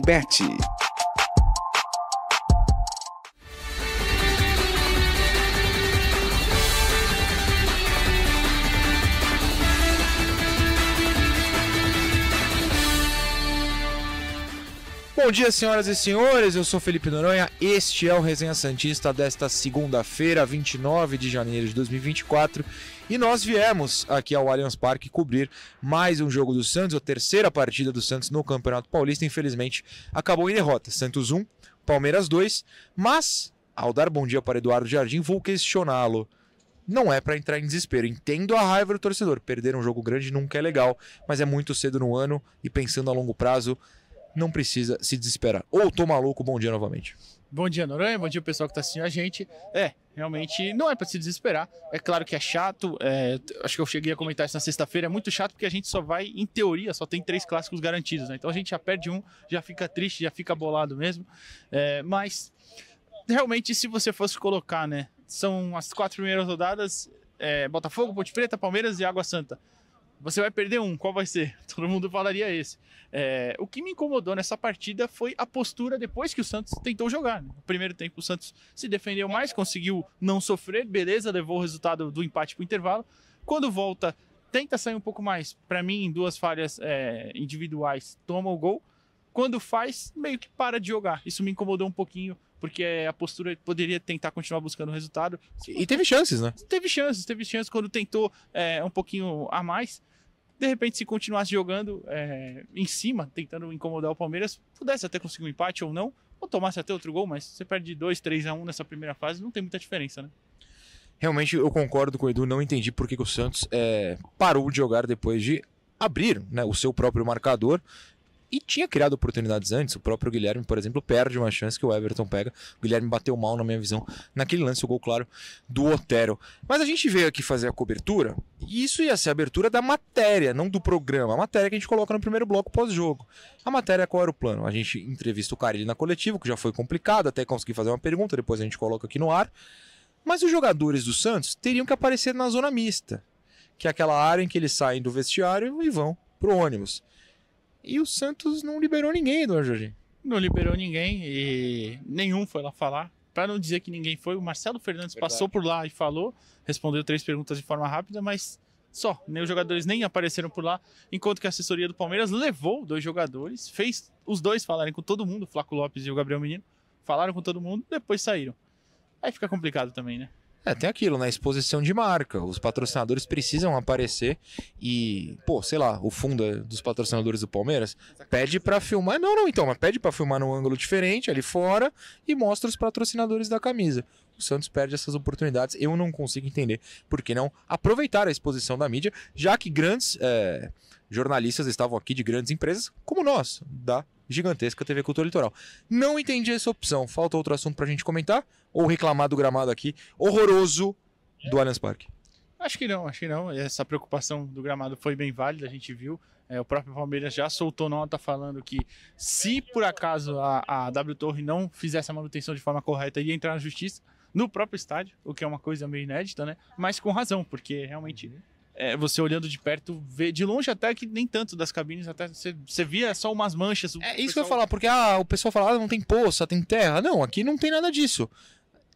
Bet. Bom dia, senhoras e senhores. Eu sou Felipe Noronha. Este é o Resenha Santista desta segunda-feira, 29 de janeiro de 2024. E nós viemos aqui ao Allianz Parque cobrir mais um jogo do Santos, a terceira partida do Santos no Campeonato Paulista. Infelizmente, acabou em derrota. Santos 1, Palmeiras 2. Mas, ao dar bom dia para Eduardo Jardim, vou questioná-lo. Não é para entrar em desespero. Entendo a raiva do torcedor. Perder um jogo grande nunca é legal, mas é muito cedo no ano e pensando a longo prazo não precisa se desesperar. Ou tô maluco, bom dia novamente. Bom dia, Noronha. Bom dia, pessoal que está assistindo a gente. É, realmente não é para se desesperar. É claro que é chato. É, acho que eu cheguei a comentar isso na sexta-feira. É muito chato porque a gente só vai, em teoria, só tem três clássicos garantidos. Né? Então a gente já perde um, já fica triste, já fica bolado mesmo. É, mas realmente, se você fosse colocar, né? São as quatro primeiras rodadas: é, Botafogo, Ponte Preta, Palmeiras e Água Santa. Você vai perder um, qual vai ser? Todo mundo falaria esse. É, o que me incomodou nessa partida foi a postura depois que o Santos tentou jogar. Né? No primeiro tempo, o Santos se defendeu mais, conseguiu não sofrer, beleza, levou o resultado do empate para o intervalo. Quando volta, tenta sair um pouco mais. Para mim, em duas falhas é, individuais, toma o gol. Quando faz, meio que para de jogar. Isso me incomodou um pouquinho, porque a postura poderia tentar continuar buscando o resultado. E teve chances, né? Teve chances, teve chances quando tentou é, um pouquinho a mais de repente, se continuasse jogando é, em cima, tentando incomodar o Palmeiras, pudesse até conseguir um empate ou não, ou tomasse até outro gol, mas você perde 2, 3 a 1 nessa primeira fase, não tem muita diferença, né? Realmente eu concordo com o Edu, não entendi por que, que o Santos é, parou de jogar depois de abrir né, o seu próprio marcador e tinha criado oportunidades antes. O próprio Guilherme, por exemplo, perde uma chance que o Everton pega. O Guilherme bateu mal, na minha visão, naquele lance, o gol claro do Otero. Mas a gente veio aqui fazer a cobertura e isso ia ser a abertura da matéria, não do programa. A matéria que a gente coloca no primeiro bloco pós-jogo. A matéria, qual era o plano? A gente entrevista o Carilli na coletiva, que já foi complicado, até conseguir fazer uma pergunta, depois a gente coloca aqui no ar. Mas os jogadores do Santos teriam que aparecer na zona mista, que é aquela área em que eles saem do vestiário e vão pro ônibus. E o Santos não liberou ninguém, Eduardo Jorge. Não liberou ninguém e nenhum foi lá falar. Para não dizer que ninguém foi, o Marcelo Fernandes Verdade. passou por lá e falou, respondeu três perguntas de forma rápida, mas só. Nem os jogadores nem apareceram por lá, enquanto que a assessoria do Palmeiras levou dois jogadores, fez os dois falarem com todo mundo, o Flaco Lopes e o Gabriel Menino, falaram com todo mundo, depois saíram. Aí fica complicado também, né? É, tem aquilo, né? Exposição de marca. Os patrocinadores precisam aparecer e, pô, sei lá, o fundo é dos patrocinadores do Palmeiras pede para filmar. Não, não, então, mas pede para filmar num ângulo diferente ali fora e mostra os patrocinadores da camisa. O Santos perde essas oportunidades. Eu não consigo entender por que não aproveitar a exposição da mídia, já que grandes é, jornalistas estavam aqui de grandes empresas, como nós, da gigantesca TV Cultura Litoral. Não entendi essa opção. Falta outro assunto pra gente comentar? Ou reclamar do gramado aqui horroroso do Allianz Parque? Acho que não, acho que não. Essa preocupação do gramado foi bem válida, a gente viu. É, o próprio Palmeiras já soltou nota falando que se por acaso a, a W Torre não fizesse a manutenção de forma correta, ia entrar na justiça no próprio estádio, o que é uma coisa meio inédita, né? Mas com razão, porque realmente uhum é, você olhando de perto, vê de longe até que nem tanto das cabines, até você, você via só umas manchas. É isso pessoal... que eu ia falar, porque ah, o pessoal fala, ah, não tem poça, tem terra. Não, aqui não tem nada disso.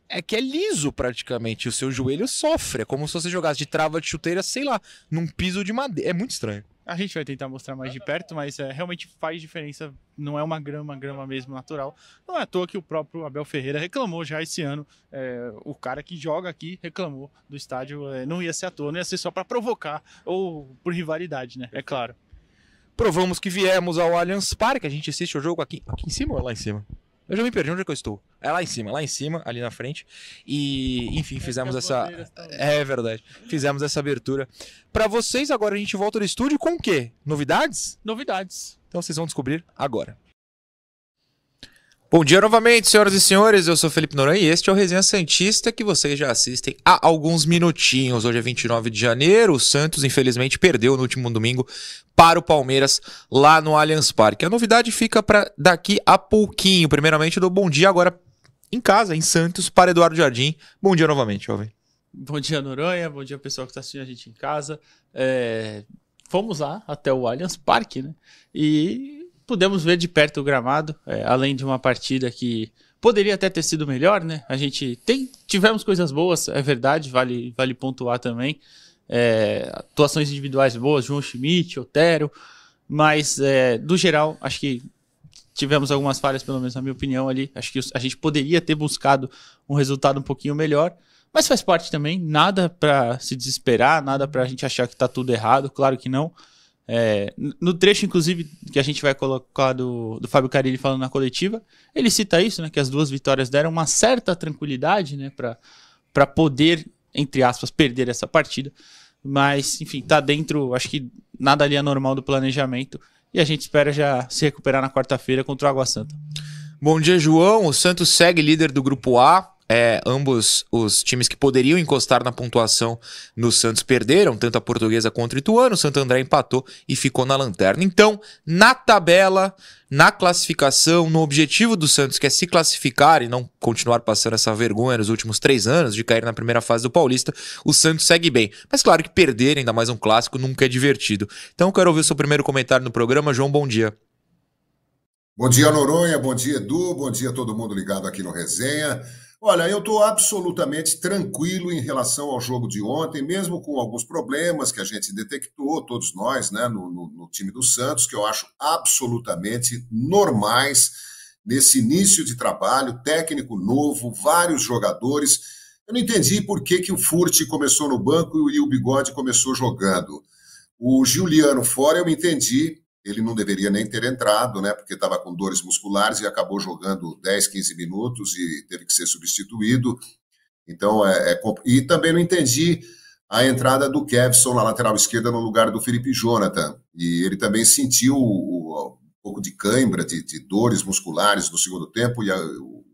É que é liso praticamente, o seu joelho sofre. É como se você jogasse de trava de chuteira, sei lá, num piso de madeira. É muito estranho. A gente vai tentar mostrar mais de perto, mas é, realmente faz diferença. Não é uma grama, grama mesmo natural. Não é à toa que o próprio Abel Ferreira reclamou já esse ano. É, o cara que joga aqui reclamou do estádio. É, não ia ser à toa, não ia ser só para provocar ou por rivalidade, né? É claro. Provamos que viemos ao Allianz Parque. A gente assiste o jogo aqui, aqui em cima ou lá em cima? Eu já me perdi onde é que eu estou. É lá em cima, lá em cima, ali na frente. E, enfim, fizemos essa. É verdade. Fizemos essa abertura. Para vocês, agora a gente volta no estúdio com o quê? Novidades? Novidades. Então vocês vão descobrir agora. Bom dia novamente, senhoras e senhores. Eu sou Felipe Noronha e este é o Resenha Santista que vocês já assistem há alguns minutinhos. Hoje é 29 de janeiro. O Santos, infelizmente, perdeu no último domingo para o Palmeiras lá no Allianz Parque. A novidade fica para daqui a pouquinho. Primeiramente, eu dou bom dia agora em casa, em Santos, para Eduardo Jardim. Bom dia novamente, jovem. Bom dia, Noronha. Bom dia, pessoal que está assistindo a gente em casa. É... Fomos lá até o Allianz Parque, né? E pudemos ver de perto o gramado, é, além de uma partida que poderia até ter sido melhor, né? A gente tem, tivemos coisas boas, é verdade, vale, vale pontuar também. É, atuações individuais boas, João Schmidt, Otero, mas é, do geral, acho que tivemos algumas falhas, pelo menos na minha opinião ali. Acho que a gente poderia ter buscado um resultado um pouquinho melhor, mas faz parte também. Nada para se desesperar, nada para a gente achar que está tudo errado, claro que não. É, no trecho, inclusive, que a gente vai colocar do, do Fábio Carilli falando na coletiva, ele cita isso, né? Que as duas vitórias deram uma certa tranquilidade, né? Para poder, entre aspas, perder essa partida. Mas, enfim, tá dentro, acho que nada ali é normal do planejamento. E a gente espera já se recuperar na quarta-feira contra o Água Santa. Bom dia, João. O Santos segue líder do grupo A, é, ambos os times que poderiam encostar na pontuação no Santos perderam, tanto a Portuguesa contra o Ituano, o Santo André empatou e ficou na lanterna. Então, na tabela, na classificação, no objetivo do Santos, que é se classificar e não continuar passando essa vergonha nos últimos três anos de cair na primeira fase do Paulista, o Santos segue bem. Mas claro que perder, ainda mais um clássico, nunca é divertido. Então, quero ouvir o seu primeiro comentário no programa. João, bom dia. Bom dia, Noronha. Bom dia, Edu. Bom dia todo mundo ligado aqui no Resenha. Olha, eu estou absolutamente tranquilo em relação ao jogo de ontem, mesmo com alguns problemas que a gente detectou, todos nós, né, no, no, no time do Santos, que eu acho absolutamente normais nesse início de trabalho, técnico novo, vários jogadores. Eu não entendi por que, que o Furt começou no banco e o Bigode começou jogando. O Juliano fora, eu entendi, ele não deveria nem ter entrado, né? Porque estava com dores musculares e acabou jogando 10, 15 minutos e teve que ser substituído. Então, é, é, e também não entendi a entrada do Kevson na lateral esquerda no lugar do Felipe Jonathan. E ele também sentiu um pouco de cãibra, de, de dores musculares no segundo tempo, e a, o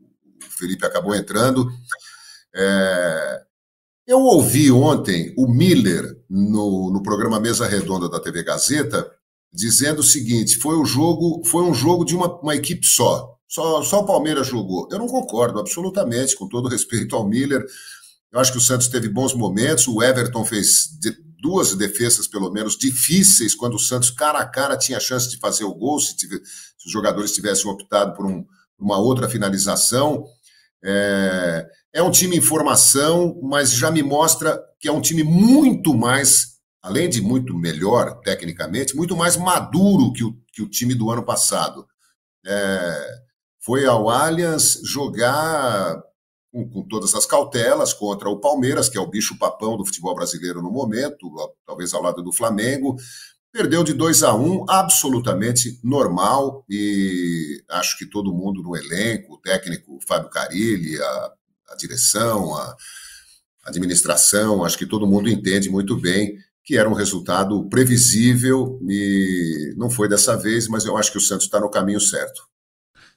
Felipe acabou entrando. É, eu ouvi ontem o Miller no, no programa Mesa Redonda da TV Gazeta dizendo o seguinte: foi um jogo, foi um jogo de uma, uma equipe só. só. Só o Palmeiras jogou. Eu não concordo absolutamente, com todo respeito ao Miller. Eu acho que o Santos teve bons momentos. O Everton fez de, duas defesas, pelo menos, difíceis, quando o Santos, cara a cara, tinha chance de fazer o gol, se, tive, se os jogadores tivessem optado por um, uma outra finalização. É, é um time em formação, mas já me mostra que é um time muito mais além de muito melhor tecnicamente, muito mais maduro que o, que o time do ano passado. É, foi ao Allianz jogar com, com, todas as cautelas contra o Palmeiras, que é o bicho-papão do futebol brasileiro no momento, talvez ao lado do Flamengo. Perdeu de 2 a 1 um, absolutamente normal, e acho que todo mundo no elenco, o técnico Fábio Carilli, a, a direção, a administração, acho que todo mundo entende muito bem que era um resultado previsível e não foi dessa vez, mas eu acho que o Santos está no caminho certo.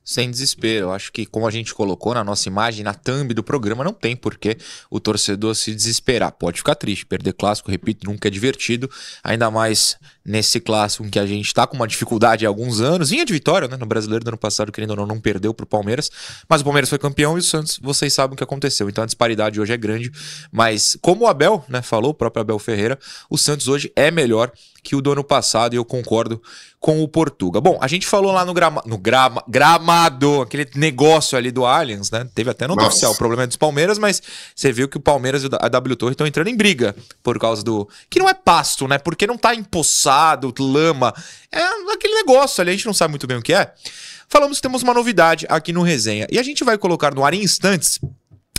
Sem desespero, eu acho que como a gente colocou na nossa imagem, na thumb do programa, não tem porquê o torcedor se desesperar. Pode ficar triste, perder clássico, repito, nunca é divertido, ainda mais nesse clássico em que a gente está com uma dificuldade há alguns anos. Vinha de vitória, né? No brasileiro do ano passado, querendo ou não, não perdeu para o Palmeiras. Mas o Palmeiras foi campeão e o Santos, vocês sabem o que aconteceu. Então a disparidade hoje é grande. Mas como o Abel, né, falou, o próprio Abel Ferreira, o Santos hoje é melhor que o do ano passado e eu concordo com o Portuga. Bom, a gente falou lá no, grama, no grama, gramado, aquele negócio ali do Allianz, né? Teve até no oficial o problema dos Palmeiras, mas você viu que o Palmeiras e a W Torre estão entrando em briga por causa do. Que não é pasto, né? Porque não tá empossado, lama. É aquele negócio ali, a gente não sabe muito bem o que é. Falamos que temos uma novidade aqui no Resenha. E a gente vai colocar no ar em instantes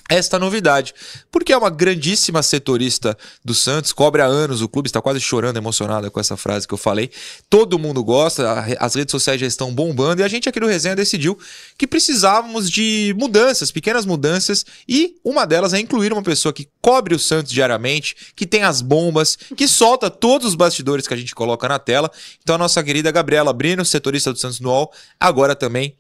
esta novidade, porque é uma grandíssima setorista do Santos, cobre há anos, o clube está quase chorando, emocionada com essa frase que eu falei. Todo mundo gosta, as redes sociais já estão bombando e a gente aqui no Resenha decidiu que precisávamos de mudanças, pequenas mudanças, e uma delas é incluir uma pessoa que cobre o Santos diariamente, que tem as bombas, que solta todos os bastidores que a gente coloca na tela. Então a nossa querida Gabriela Brino, setorista do Santos no UOL, agora também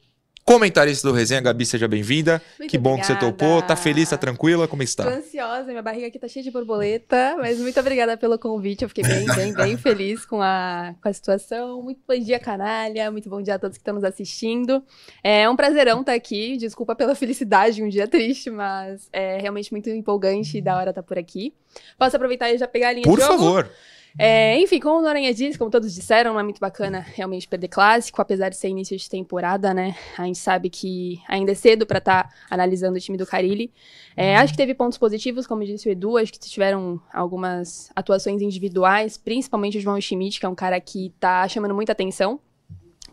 Comentarista do Resenha, Gabi, seja bem-vinda. Que bom obrigada. que você topou. Tá feliz, tá tranquila? Como está? Tô ansiosa, minha barriga aqui tá cheia de borboleta, mas muito obrigada pelo convite. Eu fiquei bem, bem, bem feliz com a, com a situação. Muito bom dia, canalha. Muito bom dia a todos que estão nos assistindo. É um prazerão estar aqui. Desculpa pela felicidade, um dia triste, mas é realmente muito empolgante e da hora estar por aqui. Posso aproveitar e já pegar a linha por de jogo? Por favor. É, enfim, como o Noronha disse, como todos disseram, não é muito bacana realmente perder clássico, apesar de ser início de temporada, né? A gente sabe que ainda é cedo para estar tá analisando o time do Carilli. É, acho que teve pontos positivos, como disse o Edu, acho que tiveram algumas atuações individuais, principalmente o João Schmidt, que é um cara que tá chamando muita atenção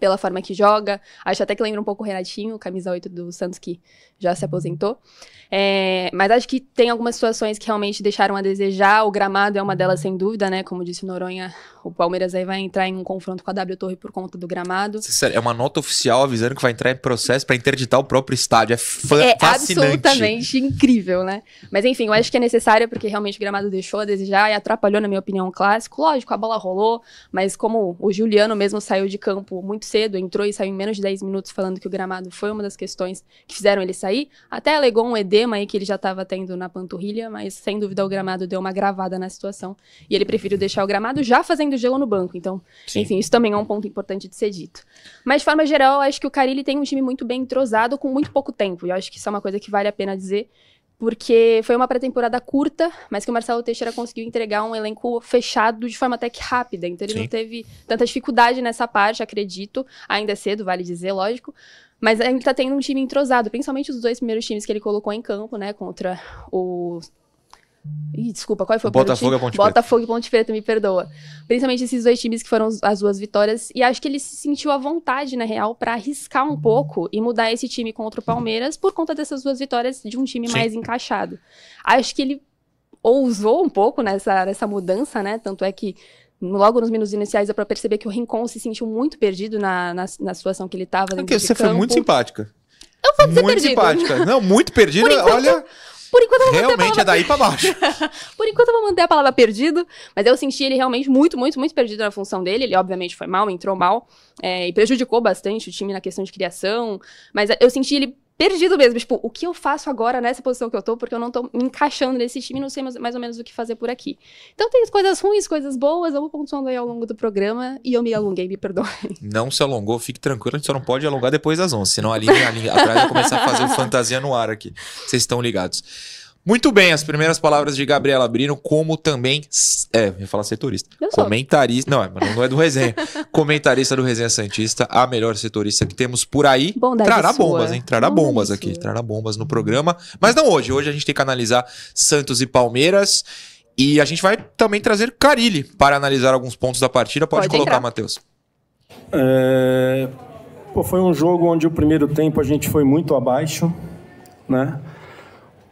pela forma que joga. Acho até que lembra um pouco o Renatinho, camisa 8 do Santos, que já se aposentou. É, mas acho que tem algumas situações que realmente deixaram a desejar. O gramado é uma delas, sem dúvida, né? Como disse o Noronha, o Palmeiras aí vai entrar em um confronto com a W Torre por conta do gramado. É uma nota oficial avisando que vai entrar em processo para interditar o próprio estádio. É, é absolutamente incrível, né? Mas enfim, eu acho que é necessário porque realmente o gramado deixou a desejar e atrapalhou, na minha opinião, o clássico. Lógico, a bola rolou, mas como o Juliano mesmo saiu de campo muito cedo, entrou e saiu em menos de 10 minutos falando que o gramado foi uma das questões que fizeram ele sair, até alegou um ED edema aí que ele já estava tendo na panturrilha, mas sem dúvida o gramado deu uma gravada na situação. E ele preferiu deixar o gramado já fazendo gelo no banco. Então, Sim. enfim, isso também é um ponto importante de ser dito. Mas de forma geral, acho que o Carilli tem um time muito bem entrosado com muito pouco tempo. E eu acho que isso é uma coisa que vale a pena dizer porque foi uma pré-temporada curta, mas que o Marcelo Teixeira conseguiu entregar um elenco fechado de forma até que rápida. Então ele Sim. não teve tanta dificuldade nessa parte, acredito. Ainda é cedo, vale dizer, lógico. Mas ele tá tendo um time entrosado, principalmente os dois primeiros times que ele colocou em campo, né? Contra o. Ih, desculpa, qual foi o Botafogo e Ponte Preta. Botafogo e Ponte Preta, me perdoa. Principalmente esses dois times que foram as duas vitórias. E acho que ele se sentiu à vontade, na real, para arriscar um pouco e mudar esse time contra o Palmeiras por conta dessas duas vitórias de um time Sim. mais encaixado. Acho que ele ousou um pouco nessa, nessa mudança, né? Tanto é que logo nos minutos iniciais dá pra perceber que o Rincon se sentiu muito perdido na, na, na situação que ele tava dentro Porque você campo. foi muito simpática. Eu vou dizer muito perdido. simpática. Não, muito perdido. enquanto, olha. Por enquanto eu vou Realmente é daí pra baixo. Por enquanto eu vou manter a palavra perdido, mas eu senti ele realmente muito, muito, muito perdido na função dele. Ele obviamente foi mal, entrou mal é, e prejudicou bastante o time na questão de criação. Mas eu senti ele perdido mesmo. Tipo, o que eu faço agora nessa posição que eu tô, porque eu não tô me encaixando nesse time, não sei mais, ou menos o que fazer por aqui. Então tem coisas ruins, coisas boas, eu vou pontuando aí ao longo do programa e eu me alonguei, me perdoe. Não se alongou, fique tranquilo, a gente só não pode alongar depois das 11, senão a linha, a linha atrás vai começar a fazer fantasia no ar aqui. Vocês estão ligados. Muito bem, as primeiras palavras de Gabriela Brino, como também. É, eu ia falar setorista. Eu sou. Comentarista. Não, não é do resenha. Comentarista do Resenha Santista, a melhor setorista que temos por aí. Bondade trará sua. bombas, hein? Trará Bondade bombas sua. aqui. Trará bombas no programa. Mas não hoje. Hoje a gente tem que analisar Santos e Palmeiras. E a gente vai também trazer Carilli para analisar alguns pontos da partida. Pode, Pode colocar. Matheus. É, pô, foi um jogo onde o primeiro tempo a gente foi muito abaixo, né?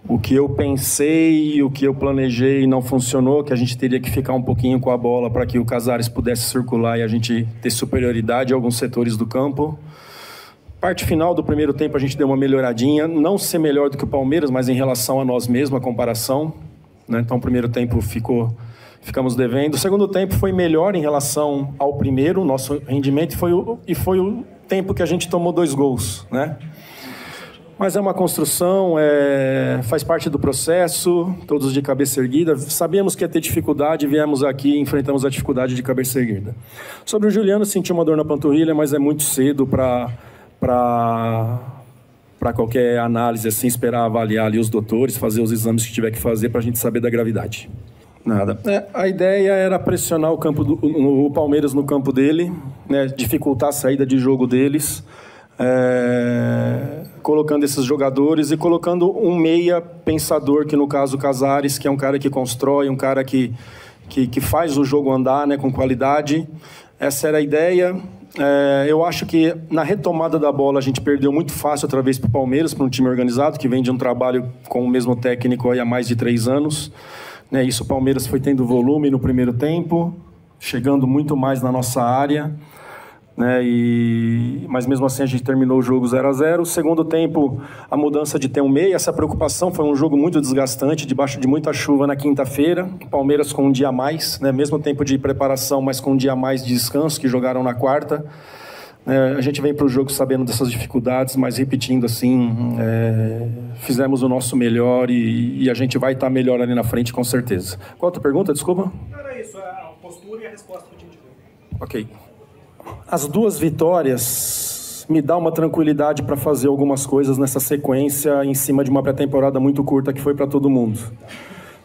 O que eu pensei, o que eu planejei não funcionou, que a gente teria que ficar um pouquinho com a bola para que o Casares pudesse circular e a gente ter superioridade em alguns setores do campo. Parte final do primeiro tempo a gente deu uma melhoradinha, não ser melhor do que o Palmeiras, mas em relação a nós mesmos, a comparação. Né? Então o primeiro tempo ficou, ficamos devendo. O segundo tempo foi melhor em relação ao primeiro, nosso rendimento, foi o, e foi o tempo que a gente tomou dois gols. Né? Mas é uma construção, é, faz parte do processo, todos de cabeça erguida. Sabíamos que ia ter dificuldade, viemos aqui e enfrentamos a dificuldade de cabeça erguida. Sobre o Juliano, senti uma dor na panturrilha, mas é muito cedo para para qualquer análise assim, esperar avaliar ali os doutores, fazer os exames que tiver que fazer para a gente saber da gravidade. Nada. É, a ideia era pressionar o campo do, o, Palmeiras no campo dele, né, dificultar a saída de jogo deles, é, colocando esses jogadores e colocando um meia pensador, que no caso Casares, que é um cara que constrói, um cara que, que, que faz o jogo andar né, com qualidade. Essa era a ideia. É, eu acho que na retomada da bola a gente perdeu muito fácil outra vez para o Palmeiras, para um time organizado que vem de um trabalho com o mesmo técnico há mais de três anos. Né, isso o Palmeiras foi tendo volume no primeiro tempo, chegando muito mais na nossa área. Né, e, mas mesmo assim a gente terminou o jogo 0 a 0 Segundo tempo, a mudança de ter um meia, essa preocupação foi um jogo muito desgastante, debaixo de muita chuva na quinta-feira. Palmeiras com um dia a mais, né, mesmo tempo de preparação, mas com um dia a mais de descanso, que jogaram na quarta. É, a gente vem para o jogo sabendo dessas dificuldades, mas repetindo assim, é, fizemos o nosso melhor e, e a gente vai estar melhor ali na frente com certeza. Qual a outra pergunta? Desculpa. Era isso, a postura e a resposta que a gente deu. Ok. As duas vitórias me dá uma tranquilidade para fazer algumas coisas nessa sequência em cima de uma pré-temporada muito curta que foi para todo mundo.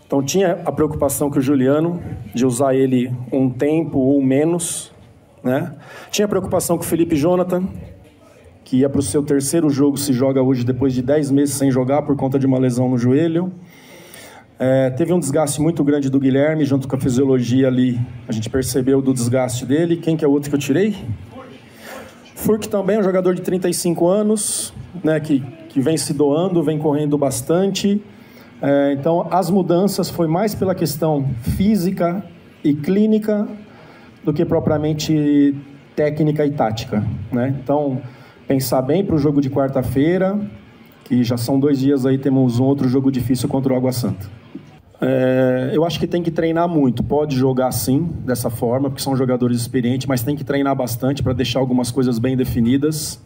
Então tinha a preocupação que o Juliano de usar ele um tempo ou menos, né? Tinha a preocupação com o Felipe Jonathan, que ia para o seu terceiro jogo, se joga hoje depois de 10 meses sem jogar por conta de uma lesão no joelho. É, teve um desgaste muito grande do Guilherme, junto com a fisiologia ali, a gente percebeu do desgaste dele. Quem que é o outro que eu tirei? Furk também é um jogador de 35 anos, né, que, que vem se doando, vem correndo bastante. É, então, as mudanças foi mais pela questão física e clínica do que propriamente técnica e tática. Né? Então, pensar bem para o jogo de quarta-feira, que já são dois dias aí, temos um outro jogo difícil contra o Água Santa. É, eu acho que tem que treinar muito. Pode jogar sim, dessa forma, porque são jogadores experientes, mas tem que treinar bastante para deixar algumas coisas bem definidas.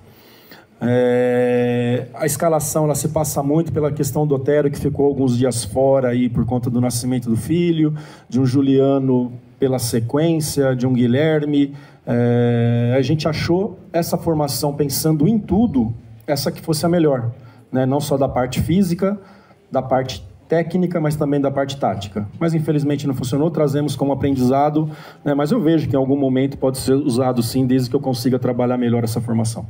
É, a escalação ela se passa muito pela questão do Otero, que ficou alguns dias fora aí por conta do nascimento do filho, de um Juliano pela sequência, de um Guilherme. É, a gente achou essa formação pensando em tudo, essa que fosse a melhor, né? não só da parte física, da parte técnica, mas também da parte tática. Mas infelizmente não funcionou, trazemos como aprendizado, né? mas eu vejo que em algum momento pode ser usado sim, desde que eu consiga trabalhar melhor essa formação.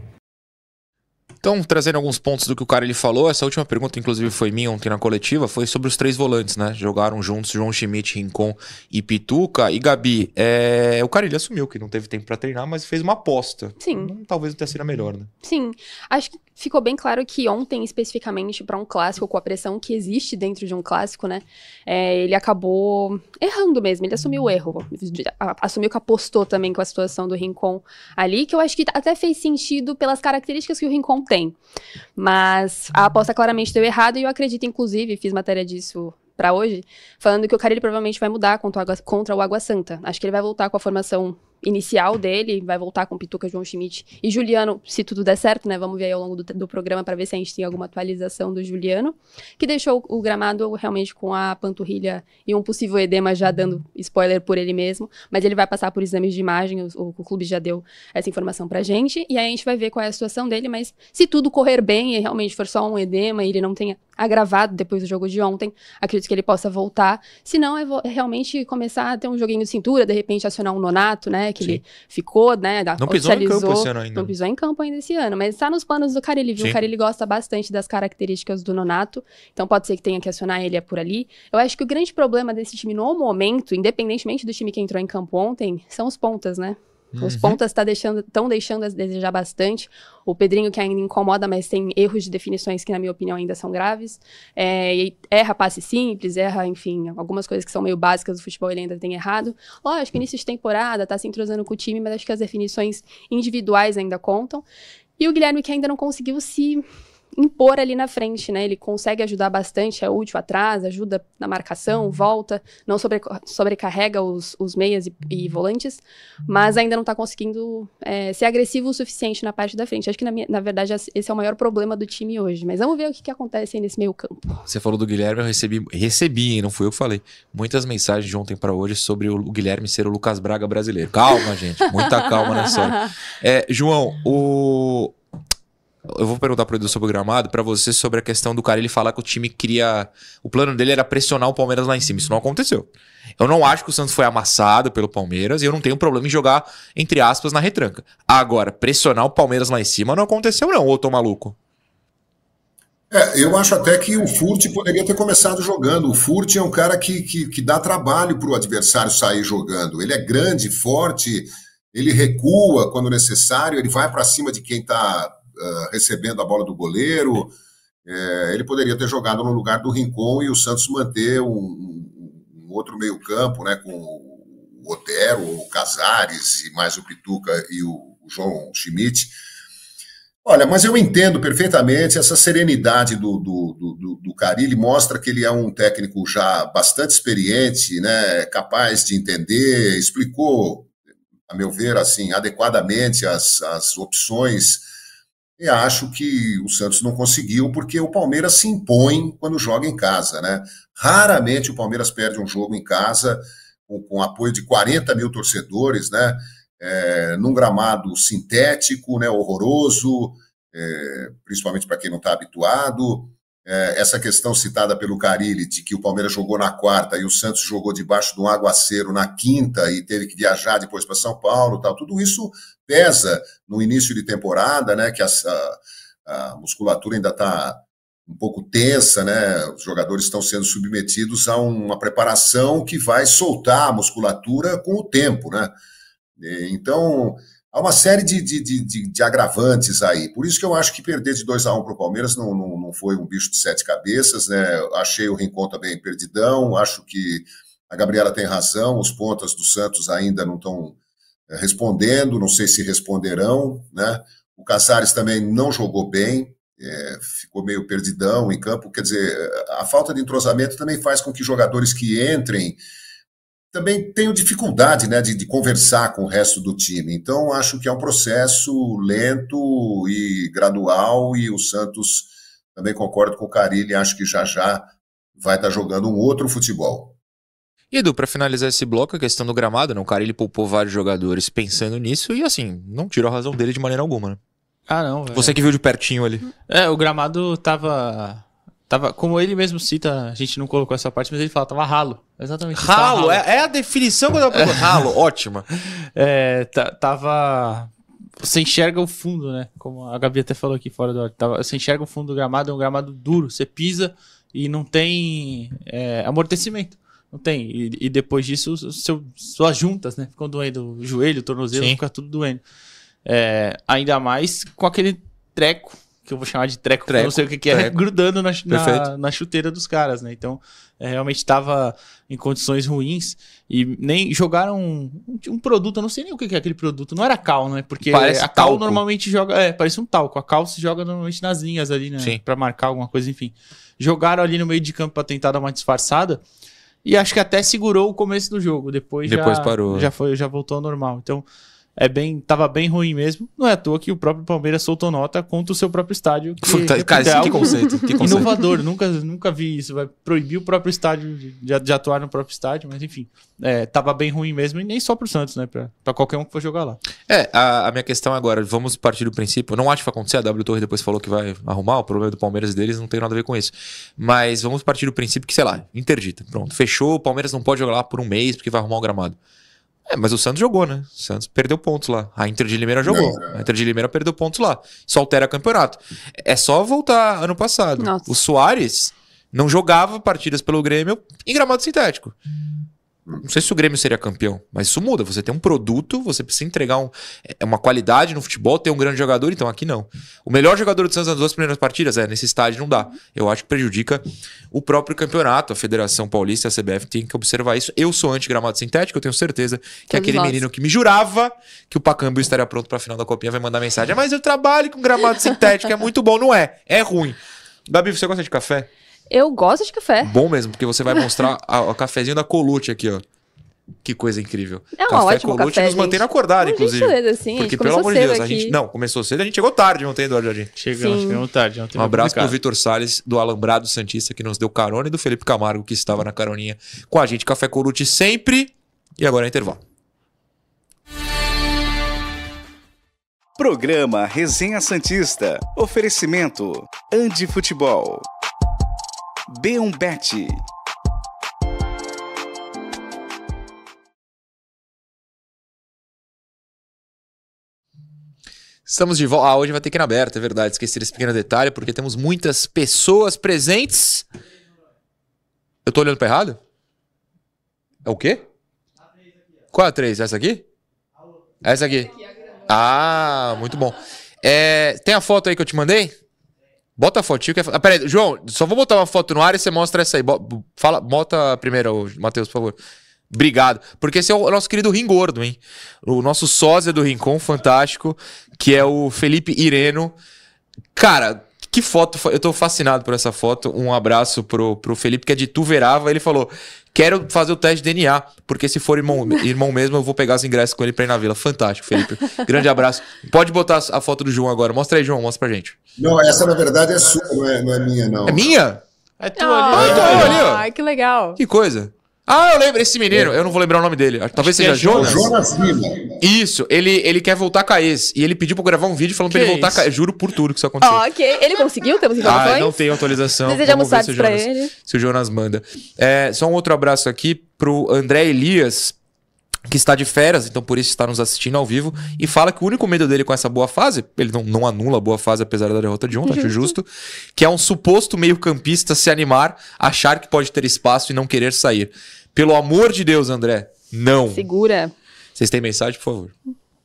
Então, trazendo alguns pontos do que o cara ele falou, essa última pergunta, inclusive, foi minha ontem na coletiva, foi sobre os três volantes, né? Jogaram juntos João Schmidt, Rincon e Pituca. E Gabi, é... o cara ele assumiu que não teve tempo para treinar, mas fez uma aposta. Sim. Então, talvez não tenha sido a melhor, né? Sim. Acho que ficou bem claro que ontem, especificamente para um clássico, com a pressão que existe dentro de um clássico, né? É, ele acabou errando mesmo, ele assumiu o erro. Assumiu que apostou também com a situação do Rincon ali, que eu acho que até fez sentido pelas características que o Rincon tem. Mas a aposta claramente deu errado e eu acredito, inclusive, fiz matéria disso para hoje, falando que o Carilli provavelmente vai mudar contra o, Água, contra o Água Santa. Acho que ele vai voltar com a formação inicial dele, vai voltar com Pituca, João Schmidt e Juliano, se tudo der certo, né? Vamos ver aí ao longo do, do programa para ver se a gente tem alguma atualização do Juliano, que deixou o gramado realmente com a panturrilha e um possível edema já dando spoiler por ele mesmo, mas ele vai passar por exames de imagem, o, o clube já deu essa informação pra gente, e aí a gente vai ver qual é a situação dele, mas se tudo correr bem e realmente for só um edema e ele não tenha agravado depois do jogo de ontem. Acredito que ele possa voltar. Se não, é, é realmente começar a ter um joguinho de cintura, de repente acionar um nonato, né? Que Sim. ele ficou, né? Da, não pisou em campo esse ano ainda. Não pisou em campo ainda esse ano, mas está nos planos do Carilli, viu? Sim. O Carilli gosta bastante das características do nonato, então pode ser que tenha que acionar ele por ali. Eu acho que o grande problema desse time no momento, independentemente do time que entrou em campo ontem, são os pontas, né? Uhum. Os pontas estão tá deixando, deixando a desejar bastante. O Pedrinho, que ainda incomoda, mas tem erros de definições que, na minha opinião, ainda são graves. É, erra passe simples, erra, enfim, algumas coisas que são meio básicas do futebol ele ainda tem errado. Lógico, início de temporada, tá se entrosando com o time, mas acho que as definições individuais ainda contam. E o Guilherme, que ainda não conseguiu se impor ali na frente, né? Ele consegue ajudar bastante, é útil atrás, ajuda na marcação, uhum. volta, não sobre, sobrecarrega os, os meias e, e, volantes, mas ainda não está conseguindo é, ser agressivo o suficiente na parte da frente. Acho que, na, minha, na, verdade, esse é o maior problema do time hoje. Mas vamos ver o que, que acontece aí nesse meio campo. Você falou do Guilherme, eu recebi, recebi, não fui eu que falei, muitas mensagens de ontem para hoje sobre o, o, Guilherme ser o Lucas Braga brasileiro. Calma, gente, muita calma nessa hora. É, João, o, eu vou perguntar pro Edu sobre o gramado, para você sobre a questão do cara ele falar que o time queria. O plano dele era pressionar o Palmeiras lá em cima. Isso não aconteceu. Eu não acho que o Santos foi amassado pelo Palmeiras e eu não tenho problema em jogar, entre aspas, na retranca. Agora, pressionar o Palmeiras lá em cima não aconteceu, não, ô tô maluco. É, eu acho até que o Furt poderia ter começado jogando. O Furt é um cara que, que, que dá trabalho para o adversário sair jogando. Ele é grande, forte, ele recua quando necessário, ele vai para cima de quem está uh, recebendo a bola do goleiro. É, ele poderia ter jogado no lugar do Rincon e o Santos manter um, um outro meio-campo, né, com o Otero, o Casares e mais o Pituca e o, o João Schmidt. Olha, mas eu entendo perfeitamente essa serenidade do, do, do, do Carilli, mostra que ele é um técnico já bastante experiente, né, capaz de entender, explicou, a meu ver, assim, adequadamente as, as opções e acho que o Santos não conseguiu, porque o Palmeiras se impõe quando joga em casa, né? Raramente o Palmeiras perde um jogo em casa com, com apoio de 40 mil torcedores, né? É, num gramado sintético, né? Horroroso, é, principalmente para quem não está habituado. É, essa questão citada pelo Carilli, de que o Palmeiras jogou na quarta e o Santos jogou debaixo de um aguaceiro na quinta e teve que viajar depois para São Paulo tal, tudo isso pesa no início de temporada, né? Que a, a, musculatura ainda está um pouco tensa, né? Os jogadores estão sendo submetidos a uma preparação que vai soltar a musculatura com o tempo, né? Então, há uma série de, de, de, de, agravantes aí. Por isso que eu acho que perder de 2 a 1 um para o Palmeiras não, não, não foi um bicho de sete cabeças, né? Achei o Rincon também perdidão, acho que a Gabriela tem razão, os pontas do Santos ainda não estão eh, respondendo, não sei se responderão, né? O Casares também não jogou bem, é, ficou meio perdidão em campo. Quer dizer, a falta de entrosamento também faz com que jogadores que entrem também tenham dificuldade né, de, de conversar com o resto do time. Então, acho que é um processo lento e gradual, e o Santos também concordo com o Carilli, acho que já já vai estar jogando um outro futebol. E Edu, para finalizar esse bloco, a questão do gramado, né? o Carilli poupou vários jogadores pensando nisso e assim, não tirou a razão dele de maneira alguma, né? Ah, não. Você que viu de pertinho ali. É, o gramado tava. Tava, como ele mesmo cita, a gente não colocou essa parte, mas ele fala, tava ralo. Exatamente. Ralo, ralo. É, é, a definição quando eu procuro. ralo, ótima. É, tava. Você enxerga o fundo, né? Como a Gabi até falou aqui fora do ar. Tava, você enxerga o fundo do gramado, é um gramado duro. Você pisa e não tem é, amortecimento. Não tem. E, e depois disso, seu, suas juntas, né? Ficam doendo. O joelho, o tornozelo, Sim. fica tudo doendo. É, ainda mais com aquele treco, que eu vou chamar de treco, treco não sei o que, que é, grudando na, na, na, chuteira dos caras, né? Então, é, realmente estava em condições ruins e nem jogaram um, um, produto, eu não sei nem o que é aquele produto, não era cal, né? Porque Parece a cal talco. normalmente joga, é, parece um talco. A cal se joga normalmente nas linhas ali, né? Sim. Pra marcar alguma coisa, enfim. Jogaram ali no meio de campo para tentar dar uma disfarçada. E acho que até segurou o começo do jogo. Depois, Depois já, parou. Já, foi, já voltou ao normal. Então, é bem, tava bem ruim mesmo. Não é à toa que o próprio Palmeiras soltou nota contra o seu próprio estádio. Que, Puta, cara, que conceito, que conceito. Inovador, nunca, nunca vi isso. Vai proibir o próprio estádio de, de atuar no próprio estádio, mas enfim. É, tava bem ruim mesmo, e nem só pro Santos, né? Pra, pra qualquer um que for jogar lá. É, a, a minha questão agora, vamos partir do princípio. Não acho que vai acontecer, a W Torre depois falou que vai arrumar, o problema do Palmeiras deles não tem nada a ver com isso. Mas vamos partir do princípio que, sei lá, interdita. Pronto, fechou, o Palmeiras não pode jogar lá por um mês porque vai arrumar o um gramado. É, mas o Santos jogou, né? O Santos perdeu pontos lá. A Inter de Limeira jogou. Não. A Inter de Limeira perdeu pontos lá. Isso altera campeonato. É só voltar ano passado. Nossa. O Soares não jogava partidas pelo Grêmio em gramado sintético. Não sei se o Grêmio seria campeão, mas isso muda. Você tem um produto, você precisa entregar um, é uma qualidade no futebol, ter um grande jogador, então aqui não. O melhor jogador do Santos nas duas primeiras partidas, é, nesse estádio não dá. Eu acho que prejudica o próprio campeonato. A Federação Paulista e a CBF tem que observar isso. Eu sou anti-gramado sintético, eu tenho certeza que Todos aquele nós. menino que me jurava que o Pacambio estaria pronto para a final da Copinha vai mandar mensagem. Mas eu trabalho com gramado sintético, é muito bom. Não é, é ruim. Gabi, você gosta de café? Eu gosto de café. Bom mesmo, porque você vai mostrar o cafezinho da Colute aqui, ó. Que coisa incrível. É um café ótimo Colute café, nos mantém acordado, inclusive. Cedo, assim, porque, pelo amor de Deus, a gente. Não, começou cedo, a gente chegou tarde ontem, Eduardo Jardim. Chegamos, chegamos tarde. Um abraço pro Vitor Salles, do Alambrado Santista, que nos deu carona, e do Felipe Camargo, que estava na caroninha com a gente. Café Colute sempre. E agora é intervalo. Programa Resenha Santista. Oferecimento: Andi Futebol. B1Bet. Estamos de volta. Ah, hoje vai ter que ir na aberta, é verdade. Esqueci esse pequeno detalhe, porque temos muitas pessoas presentes. Eu tô olhando para errado? É o quê? Qual é a 3? Essa aqui? Essa aqui. Ah, muito bom. É, tem a foto aí que eu te mandei? Bota a fotinho. Que é... ah, peraí, João, só vou botar uma foto no ar e você mostra essa aí. Fala, bota primeiro, Matheus, por favor. Obrigado. Porque esse é o nosso querido Rim Gordo, hein? O nosso sósia do Rincon, fantástico, que é o Felipe Ireno. Cara, que foto. Eu tô fascinado por essa foto. Um abraço pro, pro Felipe, que é de Tuverava. Ele falou: Quero fazer o teste de DNA, porque se for irmão, irmão mesmo, eu vou pegar os ingressos com ele pra ir na vila. Fantástico, Felipe. Grande abraço. Pode botar a foto do João agora. Mostra aí, João, mostra pra gente. Não, essa na verdade é sua, não é, não é minha, não. É minha? É tua ali. Ah, é tua ali, ó. Ai, que legal. Que coisa. Ah, eu lembro, esse menino, eu não vou lembrar o nome dele. Talvez seja é Jonas. Jonas Lima. Isso, ele, ele quer voltar com a ex. E ele pediu pra eu gravar um vídeo falando pra Que ele voltar isso? com a ex. Juro por tudo que isso aconteceu. Ó, ok. Ele conseguiu? Temos Ah, informações? não tem autorização. Desejamos Vamos ver se o sorte pra Jonas- ele. Se o Jonas manda. É, só um outro abraço aqui pro André Elias, que está de férias, então por isso está nos assistindo ao vivo, e fala que o único medo dele com essa boa fase, ele não, não anula a boa fase apesar da derrota de ontem, acho justo, que é um suposto meio-campista se animar, achar que pode ter espaço e não querer sair. Pelo amor de Deus, André, não. Segura. Vocês têm mensagem, por favor?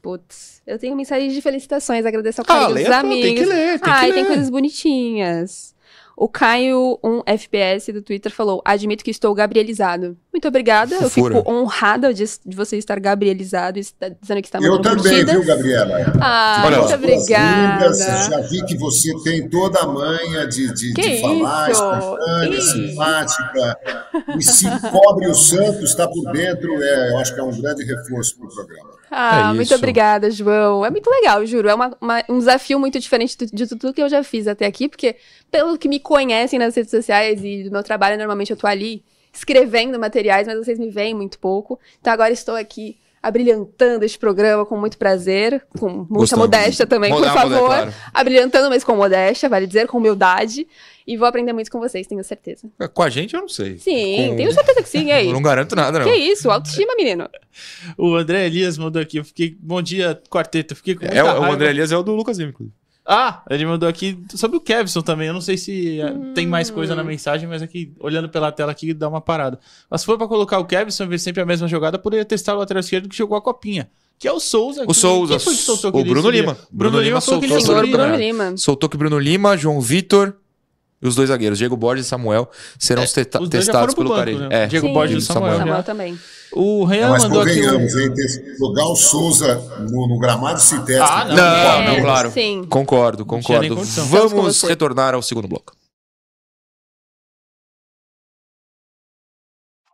Putz, eu tenho mensagens de felicitações, agradeço ao Ah, carinho leia dos tudo, tem amigos. que ler, tem ah, que e tem ler. coisas bonitinhas. O Caio, um FPS do Twitter, falou: Admito que estou gabrielizado. Muito obrigada. Eu fico honrada de, de você estar gabrielizado e está dizendo que está Eu mandando também, curtida. viu, Gabriela? Ah, Olha muito obrigada. Lindas, já vi que você tem toda a manha de, de, Que de falar, espontânea, simpática. E se cobre o santo, está por dentro, é, eu acho que é um grande reforço para o programa. Ah, É muito obrigada, João. É muito legal, juro. É uma- uma- um desafio muito diferente de tudo que eu já fiz até aqui, porque pelo que me conhecem nas redes sociais e do meu trabalho, normalmente eu tô ali escrevendo materiais, mas vocês me veem muito pouco. Então agora estou aqui abrilhantando este programa com muito prazer, com muita Gostamos. modéstia também, por Moda- moda, favor. claro. Abrilhantando, mas com modéstia, vale dizer, com humildade. E vou aprender muito com vocês, tenho certeza. Com a gente, eu não sei. Sim, Com- tenho certeza que sim. Aí? Eu não garanto nada, não. Que isso? Autoestima, menino. O André Elias mandou aqui. Eu fiquei. Bom dia, quarteto. Fiquei com É, o-. André Elias é o do Lucas Lima, inclusive. Ah, ele mandou aqui sobre o Kevson também. Eu não sei se eh, tem mais coisa na Hum. mensagem, mas aqui, olhando pela tela aqui, dá uma parada. Mas se for pra colocar o Kevson, ver sempre a mesma jogada, poderia testar o lateral esquerdo que jogou a copinha. Que é o Souza. O que- Souza. Quem foi que soltou O Bruno? Lima. Bruno, Bruno Lima soltou Bruno. Lima. Soltou que Bruno Lima, João Vitor e os dois zagueiros, Diego Borges e Samuel, serão É, testa- testados pelo banco, Carilho. né? É, Diego Sim, Borges e o Samuel. Samuel também. O Rean Mas mandou aqui. um- hein? Jogar o Souza no, no gramado se testa. Ah, não. Não, É, não, claro. Sim. Concordo, concordo. Vamos retornar ao segundo bloco.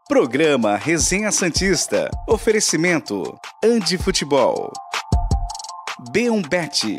Programa Resenha Santista. Oferecimento: Andi Futebol. B1Bet.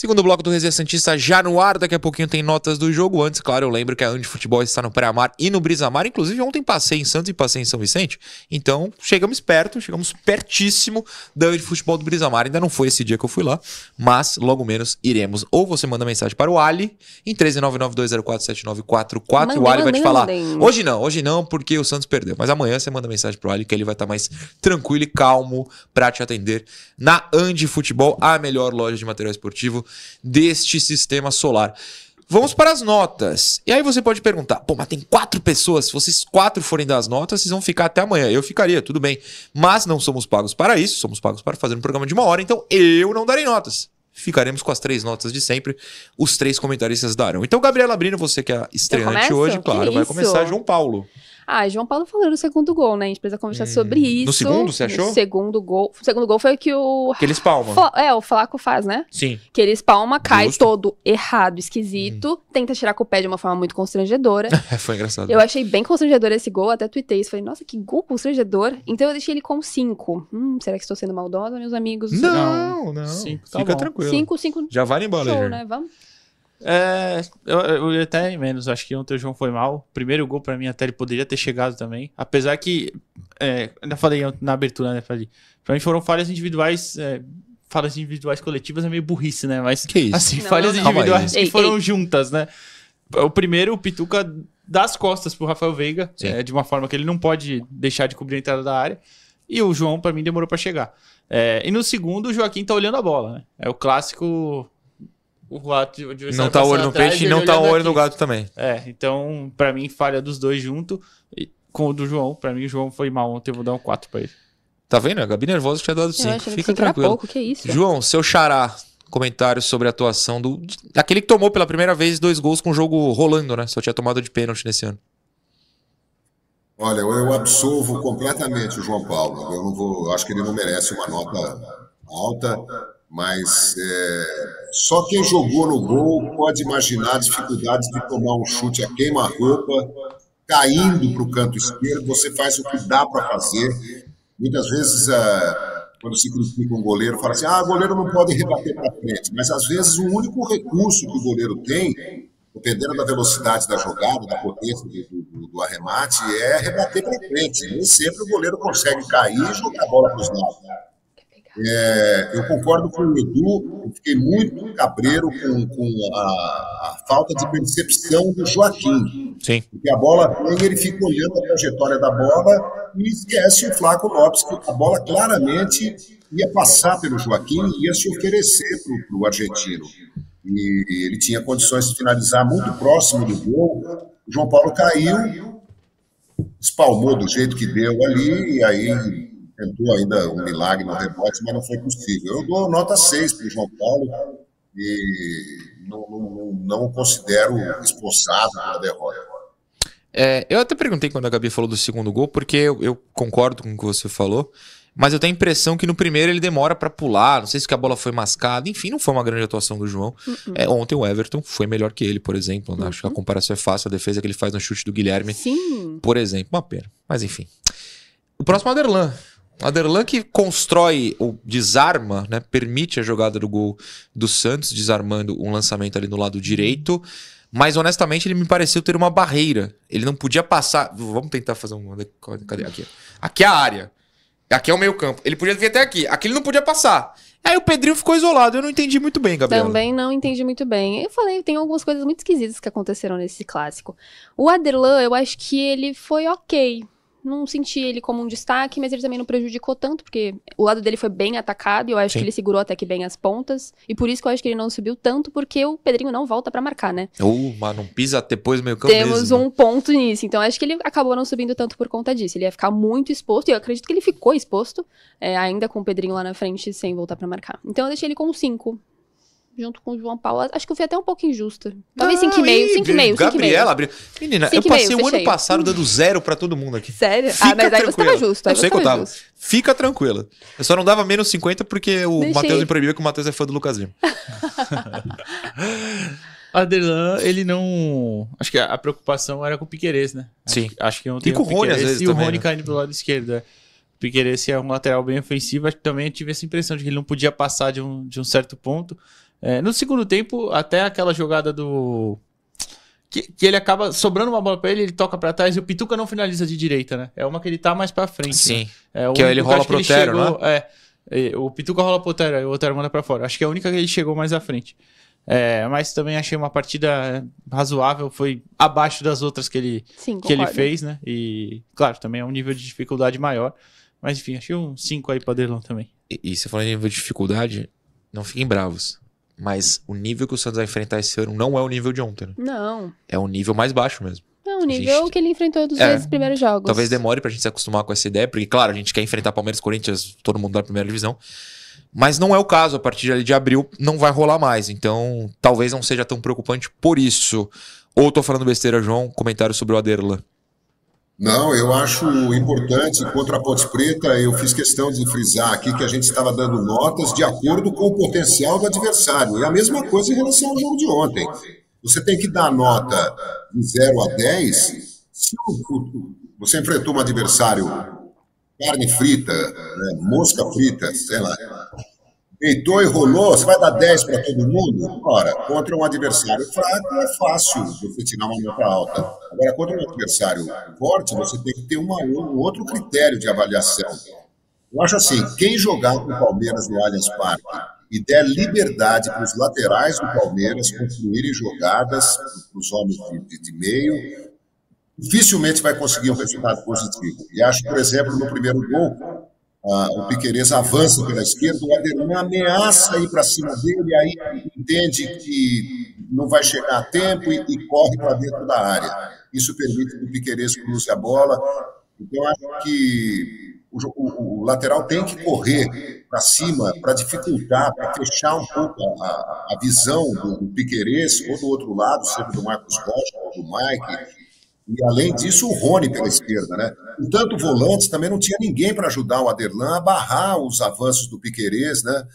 Segundo bloco do Resenha Santista já no ar, daqui a pouquinho tem notas do jogo. Antes, claro, eu lembro que a Andi Futebol está no Pré-Amar e no Brisamar. Inclusive, ontem passei em Santos e passei em São Vicente. Então, chegamos perto, chegamos pertíssimo da Andi Futebol do Brisamar. Ainda não foi esse dia que eu fui lá, mas logo menos iremos. Ou você manda mensagem para o Ali em 13992047944 e o Ali vai te falar. Hoje não, hoje não, porque o Santos perdeu. Mas amanhã você manda mensagem pro Ali que ele vai estar mais tranquilo e calmo para te atender na Andi Futebol, a melhor loja de material esportivo deste sistema solar. Vamos para as notas. E aí você pode perguntar, pô, mas tem quatro pessoas. Se vocês quatro forem dar as notas, vocês vão ficar até amanhã. Eu ficaria, tudo bem. Mas não somos pagos para isso, somos pagos para fazer um programa de uma hora, então eu não darei notas. Ficaremos com as três notas de sempre. Os três comentaristas darão. Então, Gabriela Brino, você que é estreante hoje, Que claro, vai isso? começar João Paulo. Ah, João Paulo falou no segundo gol, né? A gente precisa conversar sobre isso. Hum, no segundo, você achou? No segundo gol. O segundo gol foi o que o. Que eles palmam. Fla- É, o Flaco faz, né? Sim. Que ele espalma, cai Justo. Hum. todo errado, esquisito, tenta tirar com o pé de uma forma muito constrangedora. Foi engraçado. eu achei bem constrangedor esse gol, até tuitei isso. Falei, nossa, que gol constrangedor. Então eu deixei ele com cinco. Hum, será que estou sendo maldosa, meus amigos? Não, não. Cinco, tá Fica bom. tranquilo. Cinco, cinco. Já vai embora, Show, né? Vamos. É, eu, eu ia até menos, acho que ontem o João foi mal. Primeiro gol pra mim até ele poderia ter chegado também. Apesar que, é, ainda falei na abertura, né, falei, pra mim foram falhas individuais, é, falhas individuais coletivas é meio burrice, né, mas Que isso? assim, Não, falhas não, não. individuais que. Ei, foram ei. juntas, né. O primeiro, o Pituca das costas pro Rafael Veiga, é, de uma forma que ele não pode deixar de cobrir a entrada da área. E o João, pra mim, demorou pra chegar. É, e no segundo, o Joaquim tá olhando a bola, né? É o clássico. O ato de Não tá o olho no peixe e não tá o olho no gato. também. É, então, pra mim, falha dos dois junto. E com o do João, pra mim, o João foi mal ontem, eu vou dar um 4 pra ele. Tá vendo? A Gabi nervosa tinha dado Eu 5. achei que Fica tranquilo. pouco, que isso? João, seu xará, comentário sobre a atuação do. Aquele que tomou pela primeira vez dois gols com o jogo rolando, né? Só tinha tomado de pênalti nesse ano. Olha, eu, eu absolvo completamente o João Paulo. Eu não vou, eu acho que ele não merece uma nota alta, mas é, só quem jogou no gol pode imaginar a dificuldade de tomar um chute a queima-roupa, caindo para o canto esquerdo. Você faz o que dá para fazer. Muitas vezes, é, quando se critica um goleiro, fala assim: ah, o goleiro não pode rebater para frente. Mas às vezes o único recurso que o goleiro tem, dependendo da velocidade da jogada, da potência do, do, do arremate, é rebater para frente. Nem sempre o goleiro consegue cair e jogar a bola para os lados. É, eu concordo com o Edu, eu fiquei muito cabreiro com, com a, a, falta de percepção do Joaquim. Sim. Porque a bola vem, ele fica olhando a trajetória da bola e esquece o Flaco Lopes, que a bola claramente ia passar pelo Joaquim e ia se oferecer para o argentino. E ele tinha condições de finalizar muito próximo do gol. O João Paulo caiu, espalmou do jeito que deu ali, e aí tentou ainda um milagre no rebote, mas não foi possível. Eu dou nota 6 para o João Paulo e não, não, não o considero esforçado pela derrota. É, eu até perguntei quando a Gabi falou do segundo gol, porque eu, eu, concordo com o que você falou, mas eu tenho a impressão que no primeiro ele demora para pular, não sei se que a bola foi mascada, enfim, não foi uma grande atuação do João. Uh -uh. É, ontem o Everton foi melhor que ele, por exemplo, né? acho que a uhum. comparação é fácil, a defesa que ele faz no chute do Guilherme, Sim. por exemplo, uma pena, mas enfim. O próximo é o Aderlan. Aderlan que constrói ou desarma, né, permite a jogada do gol do Santos, desarmando um lançamento ali no lado direito. Mas honestamente ele me pareceu ter uma barreira. Ele não podia passar. Vamos tentar fazer um. Cadê? Aqui. Aqui é a área. Aqui é o meio campo. Ele podia vir até aqui. Aqui ele não podia passar. Aí o Pedrinho ficou isolado. Eu não entendi muito bem, Gabriel. Também não entendi muito bem. Eu falei, tem algumas coisas muito esquisitas que aconteceram nesse clássico. O Aderlan, eu acho que ele foi ok não senti ele como um destaque, mas ele também não prejudicou tanto, porque o lado dele foi bem atacado e eu acho Sim. que ele segurou até que bem as pontas. E por isso que eu acho que ele não subiu tanto, porque o Pedrinho não volta para marcar, né? Uh, mas não pisa depois meio campo Temos mesmo. um ponto nisso. Então acho que ele acabou não subindo tanto por conta disso. Ele ia ficar muito exposto, e eu acredito que ele ficou exposto, é, ainda com o Pedrinho lá na frente, sem voltar para marcar. Então eu deixei ele com um 5 junto com o João Paulo. Acho que eu fui até um pouco injusta. Talvez 5,5, 5,5. Gabriela abriu. Menina, eu passei o ano passado dando zero pra todo mundo aqui. Sério? Fica ah, mas aí você tava justo. Aí eu sei que eu tava. Justo. Fica tranquila. Eu só não dava menos 50 porque o Matheus me proibiu que o Matheus é fã do Lucas Lima. Aderlan, ele não. Acho que a, preocupação era com o Piquerez, né? Sim. Acho, acho que ontem e com o Rony, às vezes. E o Rony né? caindo pelo lado esquerdo. É. O Piquerez é um lateral bem ofensivo. Acho que também tive essa impressão de que ele não podia passar de um, de um certo ponto. É, no segundo tempo, até aquela jogada do. Que, que ele acaba sobrando uma bola para ele, ele toca para trás e o Pituca não finaliza de direita, né? É uma que ele tá mais para frente. Sim. Né? É, que ele rola pro Otero, né? É, o Pituca rola pro Otero, e o Otero manda para fora. Acho que é a única que ele chegou mais à frente. É, mas também achei uma partida razoável, foi abaixo das outras que ele, Sim, que ele fez, né? E, claro, também é um nível de dificuldade maior. Mas enfim, achei um 5 aí pra Derlon também. E, e você falando em nível de dificuldade, não fiquem bravos. Mas o nível que o Santos vai enfrentar esse ano não é o nível de ontem. Né? Não. É um nível mais baixo mesmo. É o nível gente... que ele enfrentou dos é, primeiros jogos. Talvez demore pra gente se acostumar com essa ideia, porque, claro, a gente quer enfrentar Palmeiras, Corinthians, todo mundo da primeira divisão. Mas não é o caso, a partir de abril não vai rolar mais. Então, talvez não seja tão preocupante por isso. Ou tô falando besteira, João? Comentário sobre o Aderlan. Não, eu acho importante, contra a Ponte Preta, eu fiz questão de frisar aqui que a gente estava dando notas de acordo com o potencial do adversário. E a mesma coisa em relação ao jogo de ontem. Você tem que dar nota de 0 a 10 se você enfrentou um adversário carne frita, né, mosca frita, sei lá, Deitou e rolou, você vai dar 10 para todo mundo? Ora, contra um adversário fraco é fácil você tirar uma nota alta. Agora, contra um adversário forte, você tem que ter uma, um outro critério de avaliação. Eu acho assim, quem jogar com o Palmeiras no Allianz Parque e der liberdade para os laterais do Palmeiras construírem jogadas para os homens de, de meio, dificilmente vai conseguir um resultado positivo. E acho, por exemplo, no primeiro gol, ah, o Piqueires avança pela esquerda, o Aderlan ameaça ir para cima dele, aí entende que não vai chegar a tempo e, e corre para dentro da área. Isso permite que o Piqueires cruze a bola. Então, acho que o, o, o lateral tem que correr para cima para dificultar, para fechar um pouco a, a visão do, do Piqueires, ou do outro lado, seja do Marcos Rocha ou do Mike e além disso, o Rony pela esquerda, né? Tanto volante, também não tinha ninguém para ajudar o Aderlan a barrar os avanços do Piquerez, né?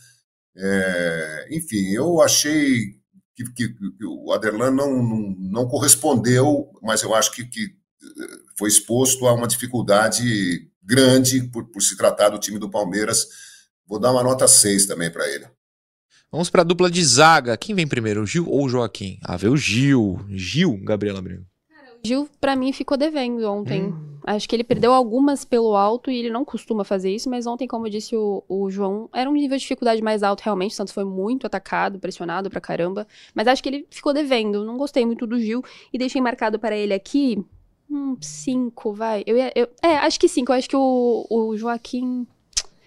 É, enfim, eu achei que, que, que o Aderlan não, não, não, correspondeu, mas eu acho que, que, foi exposto a uma dificuldade grande por, por se tratar do time do Palmeiras Vou dar uma nota 6 também para ele. Vamos para a dupla de zaga. Quem vem primeiro, Gil ou Joaquim? Ah, veio o Gil. Gil, Gabriela Brino. Gil, pra mim, ficou devendo ontem. Hum. Acho que ele perdeu algumas pelo alto e ele não costuma fazer isso, mas ontem, como disse o, o João, era um nível de dificuldade mais alto realmente. O Santos foi muito atacado, pressionado pra caramba. Mas acho que ele ficou devendo. Não gostei muito do Gil e deixei marcado para ele aqui. Hum, cinco, vai. Eu, ia- eu- é, acho que cinco. Eu acho que o, o Joaquim.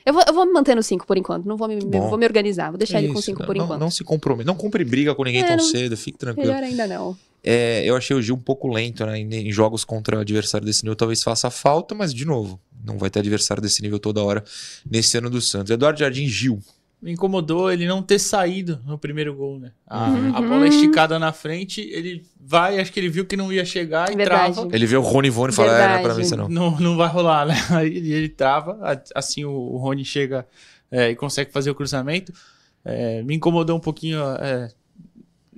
Eu vou, eu vou me manter no cinco por enquanto. Não vou me, Bom. vou me organizar. Vou deixar ele com Isso, cinco não, por não- enquanto. Não se comprometa. Não compre briga com ninguém É, tão não- cedo, fique tranquilo. Melhor ainda não. É, eu achei o Gil um pouco lento, né? Em, em jogos contra adversário desse nível talvez faça falta, mas de novo, não vai ter adversário desse nível toda hora nesse ano do Santos. Eduardo Jardim Gil. Me incomodou ele não ter saído no primeiro gol, né? A, Uhum. a bola é esticada na frente, ele vai, acho que ele viu que não ia chegar e Verdade. trava. Ele vê o Rony Ivone e fala: é, não é pra mim isso não. Não, não vai rolar, né? Aí ele, ele trava, assim o, o Rony chega é, e consegue fazer o cruzamento. É, me incomodou um pouquinho é,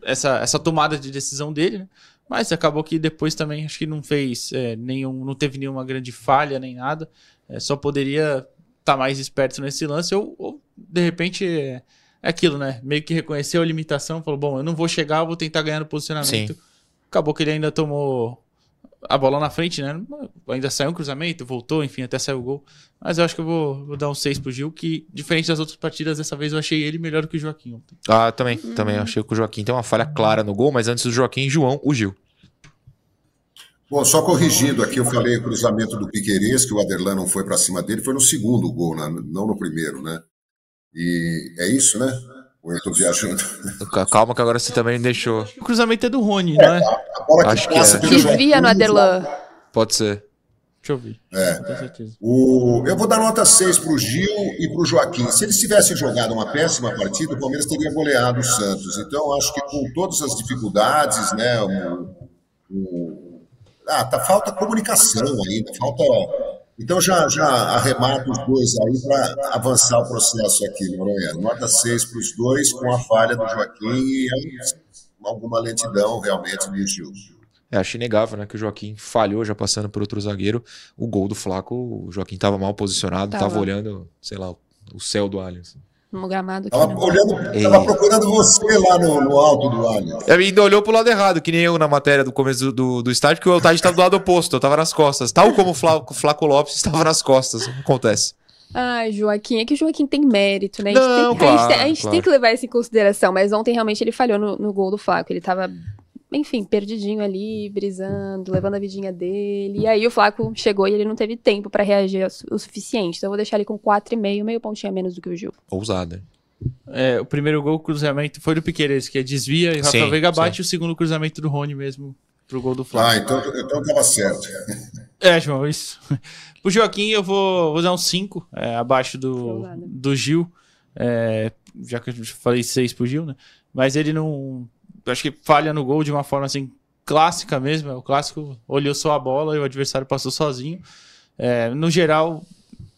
essa, essa tomada de decisão dele, né? Mas acabou que depois também acho que não fez é, nenhum, não teve nenhuma grande falha nem nada. É, só poderia estar mais esperto nesse lance ou, ou, de repente é, é aquilo, né? Meio que reconheceu a limitação, falou: bom, eu não vou chegar, eu vou tentar ganhar no posicionamento. Sim. Acabou que ele ainda tomou a bola na frente, né? Ainda saiu um cruzamento, voltou, enfim, até saiu o gol. Mas eu acho que eu vou, vou dar um 6 pro Gil, que diferente das outras partidas, dessa vez eu achei ele melhor que o Joaquim. ontem. Ah, também, também achei que o Joaquim tem uma falha clara no gol, mas antes do Joaquim, João, o Gil. Bom, só corrigindo aqui, eu falei cruzamento do Piquerez, que o Aderlan não foi para cima dele, foi no segundo gol, né? não no primeiro, né? E é isso, né? Ou eu tô viajando? Ca- Calma que agora você também deixou. O cruzamento é do Rony, não é? A bola Acho que passa é. pelo Desvia no. Pode ser. Deixa eu ver. É. Não tenho certeza. O, eu vou dar nota 6 para o Gil e para o Joaquim. Se eles tivessem jogado uma péssima partida, o Palmeiras teria goleado o Santos. Então, acho que com todas as dificuldades, né? O, o- ah, tá, falta comunicação ainda, falta. Então já, já arremato os dois aí para avançar o processo aqui, Noronha. Nota 6 para os dois, com a falha do Joaquim e aí, alguma lentidão realmente do Gil. É, acho inegável, né? Que o Joaquim falhou já passando por outro zagueiro. O gol do Flaco, o Joaquim tava mal posicionado, tava, Tava. olhando, sei lá, o céu do Allianz. No gramado aqui. Tava não. olhando, procurando você lá no, no alto do Allianz. Ele ainda olhou pro lado errado, que nem eu na matéria do começo do, do, do estádio, que o estádio estava do lado oposto, eu tava nas costas. Tal como o Flaco, Flaco Lopes estava nas costas. Acontece. Ai, Joaquim, é que o Joaquim tem mérito, né? A gente, Não, tem, a gente claro, tem- a gente claro. tem que levar isso em consideração, mas ontem realmente ele falhou no, no gol do Flaco. Ele tava, enfim, perdidinho ali, brisando, levando a vidinha dele. E aí o Flaco chegou e ele não teve tempo pra reagir o su- o suficiente. Então eu vou deixar ele com 4,5, meio pontinho a menos do que o Gil. Ousada. É, o primeiro gol, o cruzamento, foi do Piqueires, que é desvia e o Rafael Sim, Veiga bate. sim. O segundo cruzamento do Rony mesmo, pro gol do Ah, Flávio. então, então tava certo. É, João, isso. Pro Joaquim eu vou, vou dar um 5, é, abaixo do, do Gil. É, já que eu falei 6 pro Gil, né? Mas ele não. Eu Acho que falha no gol de uma forma assim, clássica mesmo. É o clássico, olhou só a bola e o adversário passou sozinho. É, no geral,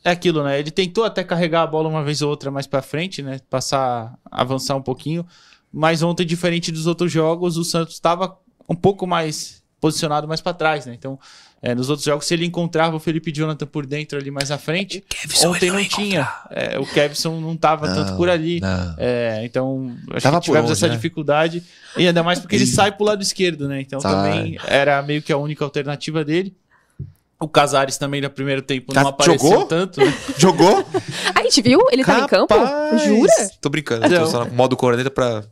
é aquilo, né? Ele tentou até carregar a bola uma vez ou outra mais pra frente, né? Passar, avançar um pouquinho. Mas ontem, diferente dos outros jogos, o Santos estava um pouco mais posicionado mais pra trás, né? Então, é, nos outros jogos, se ele encontrava o Felipe Jonathan por dentro ali mais à frente, ontem não tinha. É, o Kevson não tava tanto por ali. Não. É, então, acho Tava que tivemos onde, essa né? dificuldade. E ainda mais porque ele sai pro lado esquerdo, né? Então Sai. também era meio que a única alternativa dele. O Casares também no primeiro tempo não apareceu jogou? tanto. né? Jogou? A gente viu? Ele tava em campo? Capaz. Jura? Tô brincando, tô Não. só no modo corneta pra.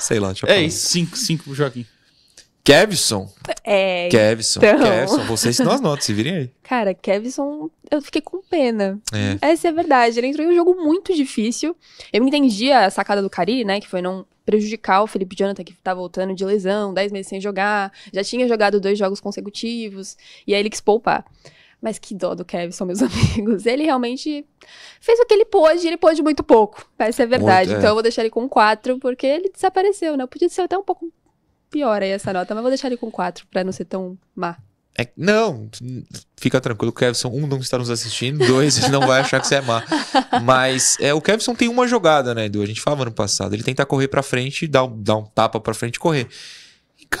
Sei lá, deixa eu É falar. isso, 5 cinco pro Joaquim. Kevson. É. Kevson. Então. Kevson. Vocês não as notas, se virem aí. Cara, Kevson, eu fiquei com pena. É. Essa é a verdade. Ele entrou em um jogo muito difícil. Eu entendi a sacada do Cari, né? Que foi não prejudicar o Felipe Jonathan, que tá voltando de lesão, 10 meses sem jogar. Já tinha jogado dois jogos consecutivos. E aí ele quis poupar. Mas que dó do Kevson, meus amigos. Ele realmente fez o que ele pôde, e ele pôde muito pouco. Essa é a verdade. Muito, é. Então eu vou deixar ele com 4, porque ele desapareceu, né? Podia ser até um pouco pior aí essa nota, mas vou deixar ele com 4, pra não ser tão má. É- não, fica tranquilo, o Kevson, um, não está nos assistindo, dois, ele não vai achar que você é má. Mas é, o Kevson tem uma jogada, né, Edu? A gente falava no passado. Ele tenta correr pra frente, dar um, dar um tapa pra frente e correr.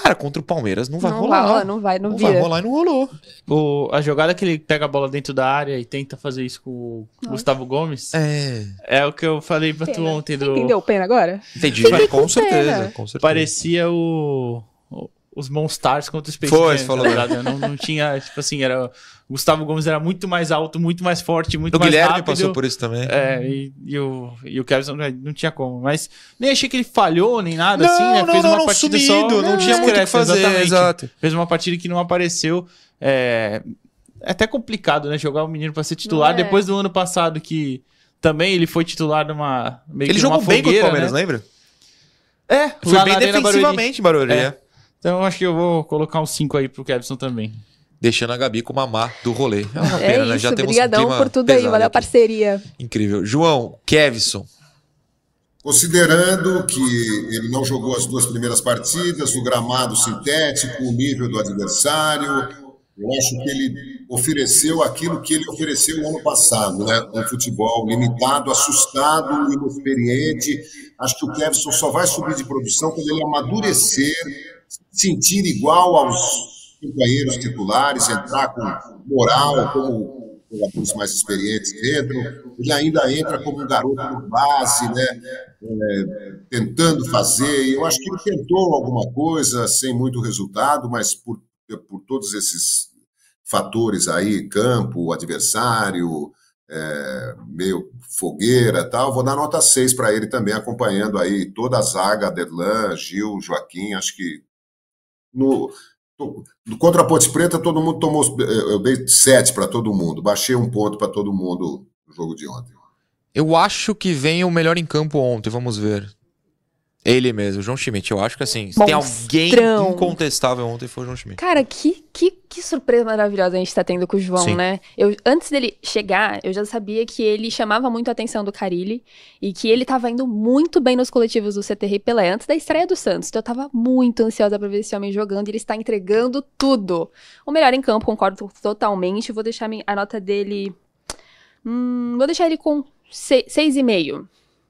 Cara, contra o Palmeiras não vai não rolar. rola, não vai, não, Não vira. vai rolar e não rolou. O, a jogada que ele pega a bola dentro da área e tenta fazer isso com o Nossa. Gustavo Gomes É. é o que eu falei pra tu Pena. ontem Você do. Entendeu o pena agora? Entendi. Com certeza. Com certeza. Parecia o. o- Os Monstars contra o Space Foi, Jam, falou. tá ligado? Não, não tinha, tipo assim, era. O Gustavo Gomes era muito mais alto, muito mais forte, muito O mais Guilherme rápido. passou por isso também. É, e, e o, e o Kevin não, não tinha como. Mas nem achei que ele falhou, nem nada, assim, né? Fez uma partida só. sumido, não tinha muito o que fazer, exatamente. exato. Fez uma partida que não apareceu. É, é até complicado, né? Jogar o menino pra ser titular. Não é. Depois do ano passado, que também ele foi titular numa. Meio Ele que numa jogou bem contra o fogueira, Palmeiras, né? lembra? É, Foi lá bem defensivamente, Barueri. É. é. Então acho que eu vou colocar um 5 aí pro Kevson também. Deixando a Gabi como a má do rolê. É uma É pena, né? isso, Já temos um clima por tudo aí, valeu a parceria. Incrível. João, Kevson. Considerando que ele não jogou as duas primeiras partidas, o gramado sintético, o nível do adversário, eu acho que ele ofereceu aquilo que ele ofereceu no ano passado, né? Um futebol limitado, assustado, inexperiente. Acho que o Kevson só vai subir de produção quando ele amadurecer, sentir igual aos companheiros titulares, entrar com moral, como jogadores mais experientes entram. Ele ainda entra como um garoto de base, né? É, tentando fazer. Eu acho que ele tentou alguma coisa sem muito resultado, mas por, por todos esses fatores aí, campo, adversário, é, meio fogueira tal, vou dar nota 6 para ele também, acompanhando aí toda a zaga, Aderlan, Gil, Joaquim, acho que no, contra a Ponte Preta todo mundo tomou, eu dei 7 para todo mundo, baixei um ponto para todo mundo no jogo de ontem. Eu acho que vem o melhor em campo ontem, vamos ver. Ele mesmo, João Schmidt. Eu acho que assim, se tem alguém incontestável ontem foi o João Schmidt. Cara, que, que, que surpresa maravilhosa a gente tá tendo com o João, Sim. né? Eu, antes dele chegar, eu já sabia que ele chamava muito a atenção do Carilli e que ele tava indo muito bem nos coletivos do CTR e Pelé antes da estreia do Santos. Então eu tava muito ansiosa pra ver esse homem jogando e ele está entregando tudo. O melhor em campo, concordo totalmente. Vou deixar a nota dele. Hum, vou deixar ele com se-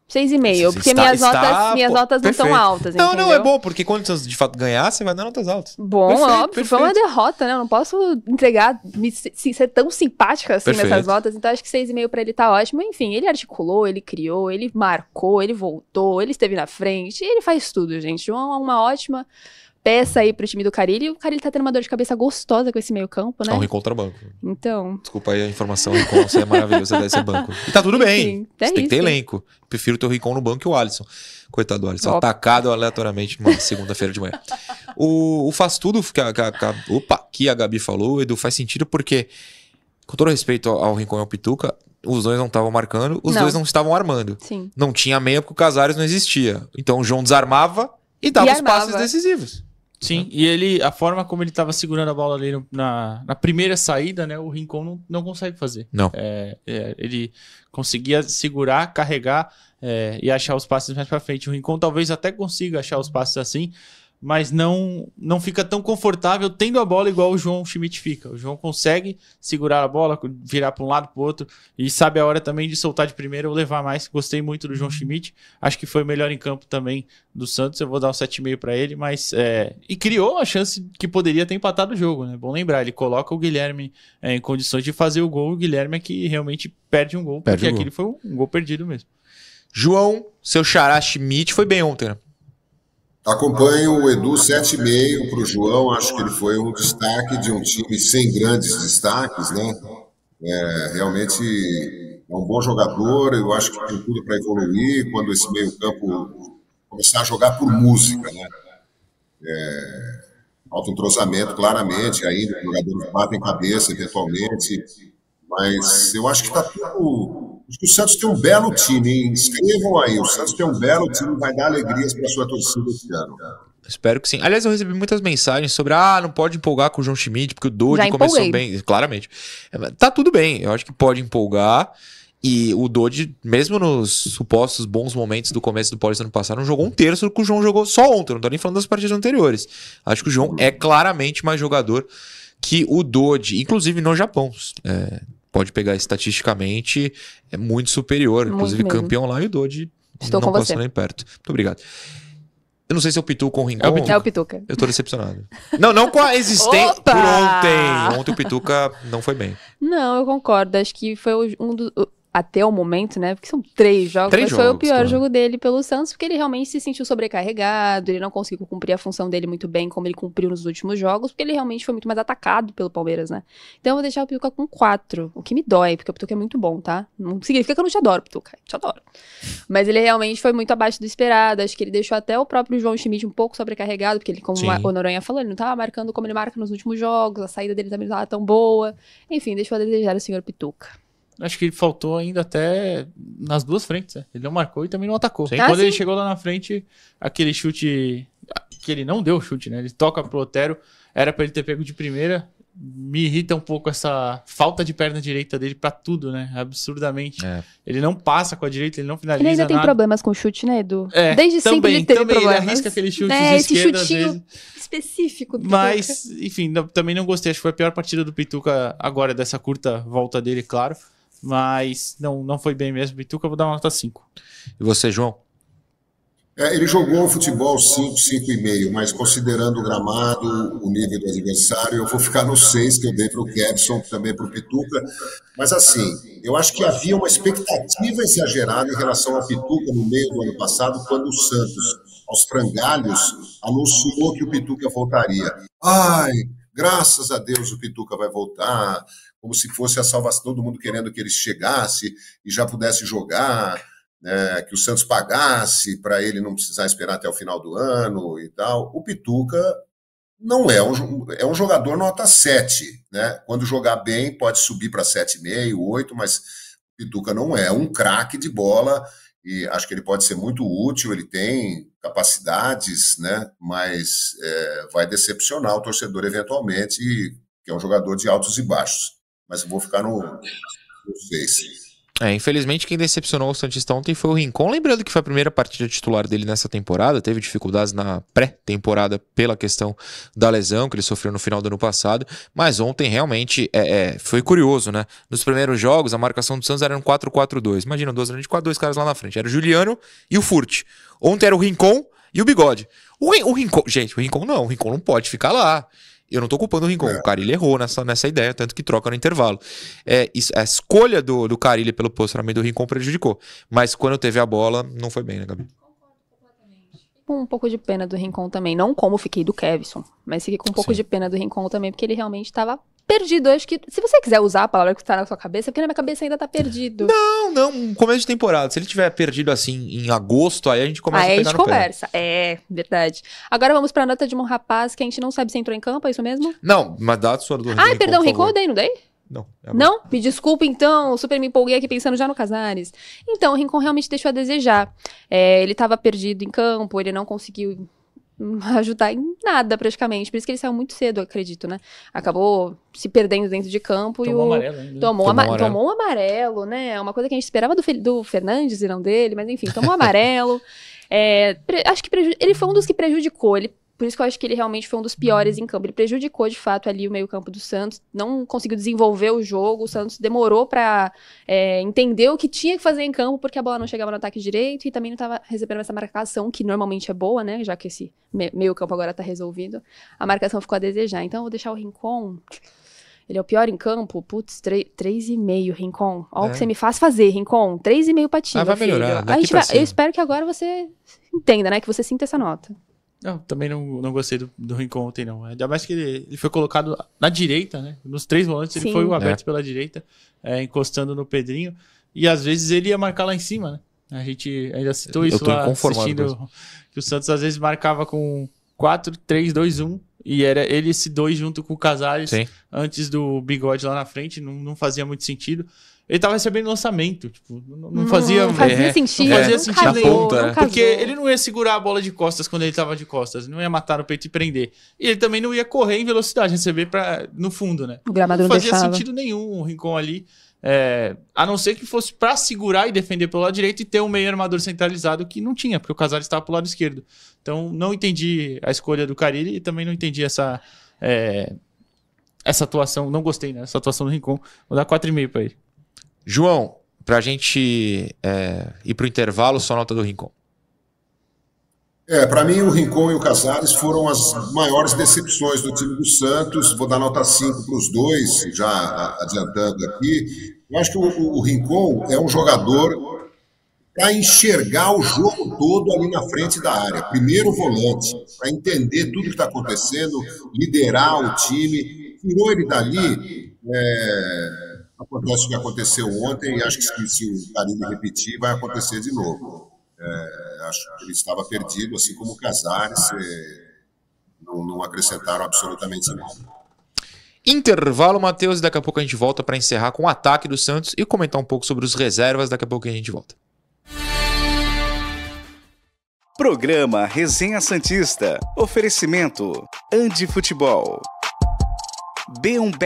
seis e meio. Seis e meio, porque Está- minhas está- notas, minhas pô, notas não são perfeito. altas, Não, entendeu? não, é bom, porque quando você de fato ganhar, você vai dar notas altas. Bom, Perfeito, óbvio, foi uma perfeito. derrota, né? Eu não posso entregar, me, se- ser tão simpática assim Perfeito. nessas notas, então acho que 6,5 pra ele tá ótimo. Enfim, ele articulou, ele criou, ele marcou, ele voltou, ele esteve na frente, ele faz tudo, gente. É uma ótima peça aí pro time do Carilli. E o Carilli tá tendo uma dor de cabeça gostosa com esse meio campo, É né? um encontro banco. Então, Desculpa aí a informação, Rincon, você é maravilhoso, você deve ser banco. E tá tudo bem. Enfim, é você tem que ter elenco. Prefiro ter o Rincon no banco que o Alisson. Coitado do Alisson, atacado aleatoriamente numa segunda-feira de manhã. O, o faz tudo que a, que, a, que a- opa, que a Gabi falou, Edu, faz sentido porque, com todo respeito ao, ao Rincon e ao Pituca, os dois não estavam marcando, os Não. dois não estavam armando. sim. Não tinha meia porque o Casares não existia. Então o João desarmava e dava E os passes decisivos. Sim, e ele, a forma como ele tava segurando a bola ali no- na, na primeira saída, né? O Rincon não, não consegue fazer. Não. É, é, ele conseguia segurar, carregar é, e achar os passes mais pra frente. O Rincon talvez até consiga achar os passes assim, mas não não fica tão confortável tendo a bola igual o João Schmidt fica. O João consegue segurar a bola, virar para um lado para outro e sabe a hora também de soltar de primeira ou levar mais. Gostei muito do João Schmidt. Acho que foi o melhor em campo também do Santos. Eu vou dar um 7,5 para ele, mas é, e criou a chance que poderia ter empatado o jogo, né? Bom lembrar, ele coloca o Guilherme é, em condições de fazer o gol. O Guilherme é que realmente perde um gol, Perde porque o gol. aquele foi um, um gol perdido mesmo. João, seu xará Schmidt foi bem ontem, né? Acompanho o Edu 7,5 para o João. Acho que ele foi um destaque de um time sem grandes destaques, né? É, realmente é um bom jogador. Eu acho que tem tudo para evoluir quando esse meio-campo começar a jogar por música, né? É, alto entrosamento, claramente. Ainda jogadores batem cabeça, eventualmente. Mas eu acho que está tudo. Acho que o Santos tem um belo time, hein? Escrevam aí. O Santos tem um belo time, vai dar alegrias para sua torcida esse ano. Espero que sim. Aliás, eu recebi muitas mensagens sobre ah, não pode empolgar com o João Schmidt, porque o Dodi Já começou empolguei. bem. Claramente. É, Tá tudo bem. Eu acho que pode empolgar. E o Dodi, mesmo nos supostos bons momentos do começo do Paulista ano passado, não jogou um terço do que o João jogou só ontem. Não tô nem falando das partidas anteriores. Acho que o João é claramente mais jogador que o Dodi, inclusive no Japão. É, pode pegar estatisticamente, é muito superior. Muito inclusive mesmo. campeão lá e o Dodi Estou não com você. nem perto. Muito obrigado. Eu não sei se é o Pituca ou o Rincon. É o Pituca. É o Pituca. Eu tô decepcionado. Não, não com a existência. Por ontem. Ontem o Pituca não foi bem. Não, eu concordo. Acho que foi o- um dos. Até o momento, né? Porque são três jogos, Três mas foi o jogos, pior claro. jogo dele pelo Santos, porque ele realmente se sentiu sobrecarregado, ele não conseguiu cumprir a função dele muito bem, como ele cumpriu nos últimos jogos, porque ele realmente foi muito mais atacado pelo Palmeiras, né? Então eu vou deixar o Pituca com quatro, o que me dói, porque o Pituca é muito bom, tá? Não significa que eu não te adoro, Pituca, eu te adoro. Mas ele realmente foi muito abaixo do esperado, acho que ele deixou até o próprio João Schmidt um pouco sobrecarregado, porque ele, como Sim. o Noronha falou, ele não tava marcando como ele marca nos últimos jogos, a saída dele também não tava tão boa. Enfim, deixou a desejar o senhor Pituca. Acho que faltou ainda até nas duas frentes. né? Ele não marcou e também não atacou. Sim. Ah, Quando ele sim. chegou lá na frente, aquele chute. Que ele não deu chute, né? Ele toca pro Otero. Era pra ele ter pego de primeira. Me irrita um pouco essa falta de perna direita dele pra tudo, né? Absurdamente. É. Ele não passa com a direita, ele não Ele finaliza ainda tem nada. problemas com chute, né, Edu? É, Desde sempre também, ele teve também problemas. ele arrisca aquele chute né, de esse esquerda chutinho específico. do Pituca. Mas, enfim, também não gostei. Acho que foi a pior partida do Pituca agora, dessa curta volta dele, claro. Mas não, não foi bem mesmo. Pituca, eu vou dar uma nota 5. E você, João? É, ele jogou futebol 5, 5,5, mas considerando o gramado, o nível do adversário, eu vou ficar no 6, que eu dei para o Kevson, também para o Pituca. Mas assim, eu acho que havia uma expectativa exagerada em relação ao Pituca no meio do ano passado, quando o Santos, aos frangalhos, anunciou que o Pituca voltaria. Ai, graças a Deus o Pituca vai voltar, como se fosse a salvação, todo mundo querendo que ele chegasse e já pudesse jogar né, que o Santos pagasse para ele não precisar esperar até o final do ano e tal. O Pituca não é um, é um jogador nota 7, né? Quando jogar bem pode subir para 7,5, 8, mas o Pituca não é um craque de bola e acho que ele pode ser muito útil, ele tem capacidades, né? Mas é, vai decepcionar o torcedor eventualmente, que é um jogador de altos e baixos. Mas vou ficar no, no 6. É, infelizmente quem decepcionou o Santista ontem foi o Rincon. Lembrando que foi a primeira partida titular dele nessa temporada, teve dificuldades na pré-temporada pela questão da lesão que ele sofreu no final do ano passado. Mas ontem realmente é, é, foi curioso, né? Nos primeiros jogos, a marcação do Santos era um 4-4-2. Imagina, duas de quatro, dois caras lá na frente. Era o Juliano e o Furt. Ontem era o Rincon e o Bigode. O, o Rincon, gente, o Rincon não, o Rincon não pode ficar lá. Eu não tô culpando o Rincon. O Carilli errou nessa, nessa ideia, tanto que troca no intervalo. É, isso- a escolha do, do Carilli pelo posicionamento do Rincon prejudicou. Mas quando teve a bola, não foi bem, né, Gabi? Com um pouco de pena do Rincon também. Não como fiquei do Kevson, mas fiquei com um pouco Sim. de pena do Rincon também, porque ele realmente estava perdido. Eu acho que, se você quiser usar a palavra que está na sua cabeça, porque na minha cabeça ainda tá perdido. Não, não, um começo de temporada. Se ele tiver perdido assim em agosto, aí a gente começa Aí a a pegar gente no pé. conversa. É, verdade. Agora vamos pra nota de um rapaz que a gente não sabe se entrou em campo, é isso mesmo? Não, mas dá a sua do perdão, por Rincon, eu favor. dei, não dei? Não, é Não? Me desculpa então, super me empolguei aqui pensando já no Casares. Então, o Rincon realmente deixou a desejar. É, ele estava perdido em campo, ele não conseguiu ajudar em nada praticamente. Por isso que ele saiu muito cedo, acredito, né? Acabou se perdendo dentro de campo e Tomou o. amarelo ainda. Tomou, Tomou ama- amarelo. tomou um amarelo, né? É Uma coisa que a gente esperava do, Fel- do Fernandes e não dele, mas enfim, tomou amarelo. É, pre- acho que preju- ele foi um dos que prejudicou. Ele, por isso que eu acho que ele realmente foi um dos piores em campo. Ele prejudicou, de fato, ali o meio-campo do Santos. Não conseguiu desenvolver o jogo. O Santos demorou pra é, entender o que tinha que fazer em campo, porque a bola não chegava no ataque direito e também não estava recebendo essa marcação, que normalmente é boa, né? Já que esse me- meio-campo agora tá resolvido. A marcação ficou a desejar. Então eu vou deixar o Rincon. Ele é o pior em campo? Putz, tre- três e meio, Rincon. Olha o É. que você me faz fazer, Rincon. Três e meio pra ti, Ah, vai filho. melhorar, A gente vai- eu espero que agora você entenda, né? Que você sinta essa nota. Não, também não, não gostei do, do Rincon ontem, não. Ainda mais que ele, ele foi colocado na direita, né? Nos três volantes, ele foi o aberto É. pela direita, é, encostando no Pedrinho. E às vezes ele ia marcar lá em cima, né? A gente ainda citou Eu isso lá assistindo. Que o Santos às vezes marcava com 4, 3, 2, 1. E era ele esse dois junto com o Casares Sim. antes do bigode lá na frente. Não, não fazia muito sentido. Ele tava recebendo lançamento. Tipo, não, não fazia. Não fazia é, sentido. não fazia sentido nenhum, né? Porque ele não ia segurar a bola de costas quando ele tava de costas, não ia matar no peito e prender. E ele também não ia correr em velocidade, receber pra, no fundo, né? O gramado Não não fazia deixava. sentido nenhum o Rincon ali. é, a não ser que fosse pra segurar e defender pelo lado direito e ter um meio armador centralizado que não tinha, porque o Casares estava pro lado esquerdo. Então não entendi a escolha do Carilli e também não entendi essa. é, essa atuação, não gostei, né? Essa atuação do Rincon. Vou dar 4,5 pra ele. João, pra gente é, ir pro intervalo, só nota do Rincon. É, para mim o Rincon e o Casares foram as maiores decepções do time do Santos. Vou dar nota 5 para os dois, já adiantando aqui. Eu acho que o, o Rincon é um jogador para enxergar o jogo todo ali na frente da área. Primeiro volante, para entender tudo que está acontecendo, liderar o time. Tirou ele dali, é, acontece o que aconteceu ontem e acho que se o Carinho repetir, vai acontecer de novo. É, acho que ele estava perdido, assim como o Casares, é, não, não acrescentaram absolutamente nada. Intervalo, Matheus, e daqui a pouco a gente volta para encerrar com o ataque do Santos e comentar um pouco sobre os reservas. Daqui a pouco a gente volta. Programa Resenha Santista. Oferecimento: Andi Futebol. B1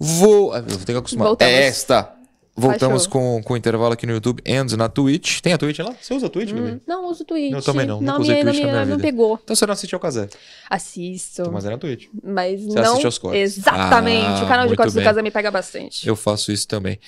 Vou. Eu vou ter que acostumar. Voltamos. É esta. Voltamos com, com o intervalo aqui no YouTube e na Twitch. Tem a Twitch lá? Você usa a Twitch? Hum, não uso Twitch. Eu também não, nunca Não usei me, não Twitch me, na minha não me vida. pegou. Então você não assistiu ao Casé. Assisto. Mas é na Twitch. Mas Você não. assiste aos cortes. Exatamente. Ah, o canal de cortes do bem. Casa me pega bastante. Eu faço isso também.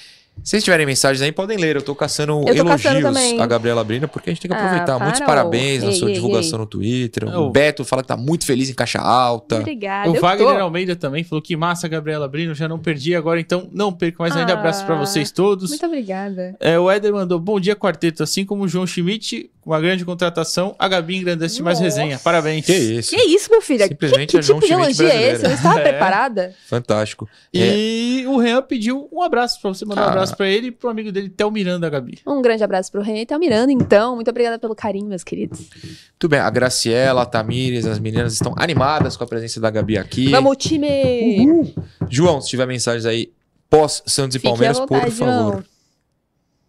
Se vocês tiverem mensagens aí, podem ler. Eu tô caçando Eu tô caçando elogios também. a Gabriela Brina, porque a gente tem que Ah, aproveitar. Muitos para, parabéns ô. na Ei, sua ei, divulgação ei. no Twitter. Não. O Beto fala que tá muito feliz em caixa alta. Obrigada. O eu Wagner tô. Almeida também falou que massa, Gabriela Brino, já não perdi agora, então não perco mais. Ainda Ah, abraço pra vocês todos. Muito obrigada. É, o Éder mandou bom dia, quarteto. Assim como o João Schmidt, uma grande contratação, a Gabi engrandece mais resenha. Parabéns. Que isso. Que isso, meu filho? Simplesmente que, que tipo de elogio é esse? Eu não estava É. preparada. Fantástico. É, E o Renan pediu um abraço pra você mandar um Ah. abraço pra ele e pro amigo dele, Theo Miranda, Gabi. Um grande abraço pro Rei e Miranda, então. Muito obrigada pelo carinho, meus queridos. Muito bem, a Graciela, a Tamires, as meninas estão animadas com a presença da Gabi aqui. Vamos, time! João, se tiver mensagens aí pós Santos e Fique à Palmeiras, vontade, por favor. João.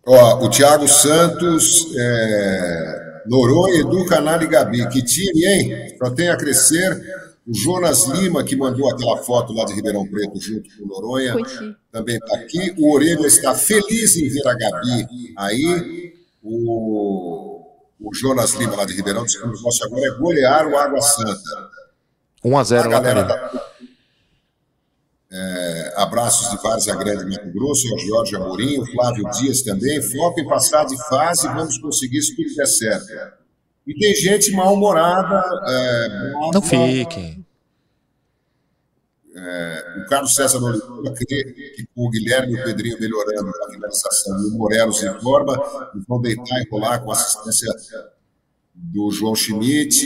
Ó, o Thiago Santos, é, Noronha, Edu, Canal e Gabi. Que time, hein? Só tem a crescer. O Jonas Lima, que mandou aquela foto lá de Ribeirão Preto junto com o Noronha, também está aqui. O Orelha está feliz em ver a Gabi aí. O, o Jonas Lima, lá de Ribeirão, disse que o negócio agora é golear o Água Santa. 1 a A 0 lá galera da... É, abraços de Várzea Grande, Mato Grosso, ao Jorge Amorim, o Flávio Dias também. Foco em passar de fase, vamos conseguir se tudo der certo. E tem gente mal-humorada. é, Não fiquem. O Carlos César Oliveira crê que com o Guilherme e o Pedrinho melhorando a finalização e o Morelos em forma, vão deitar e rolar com a assistência do João Schmidt.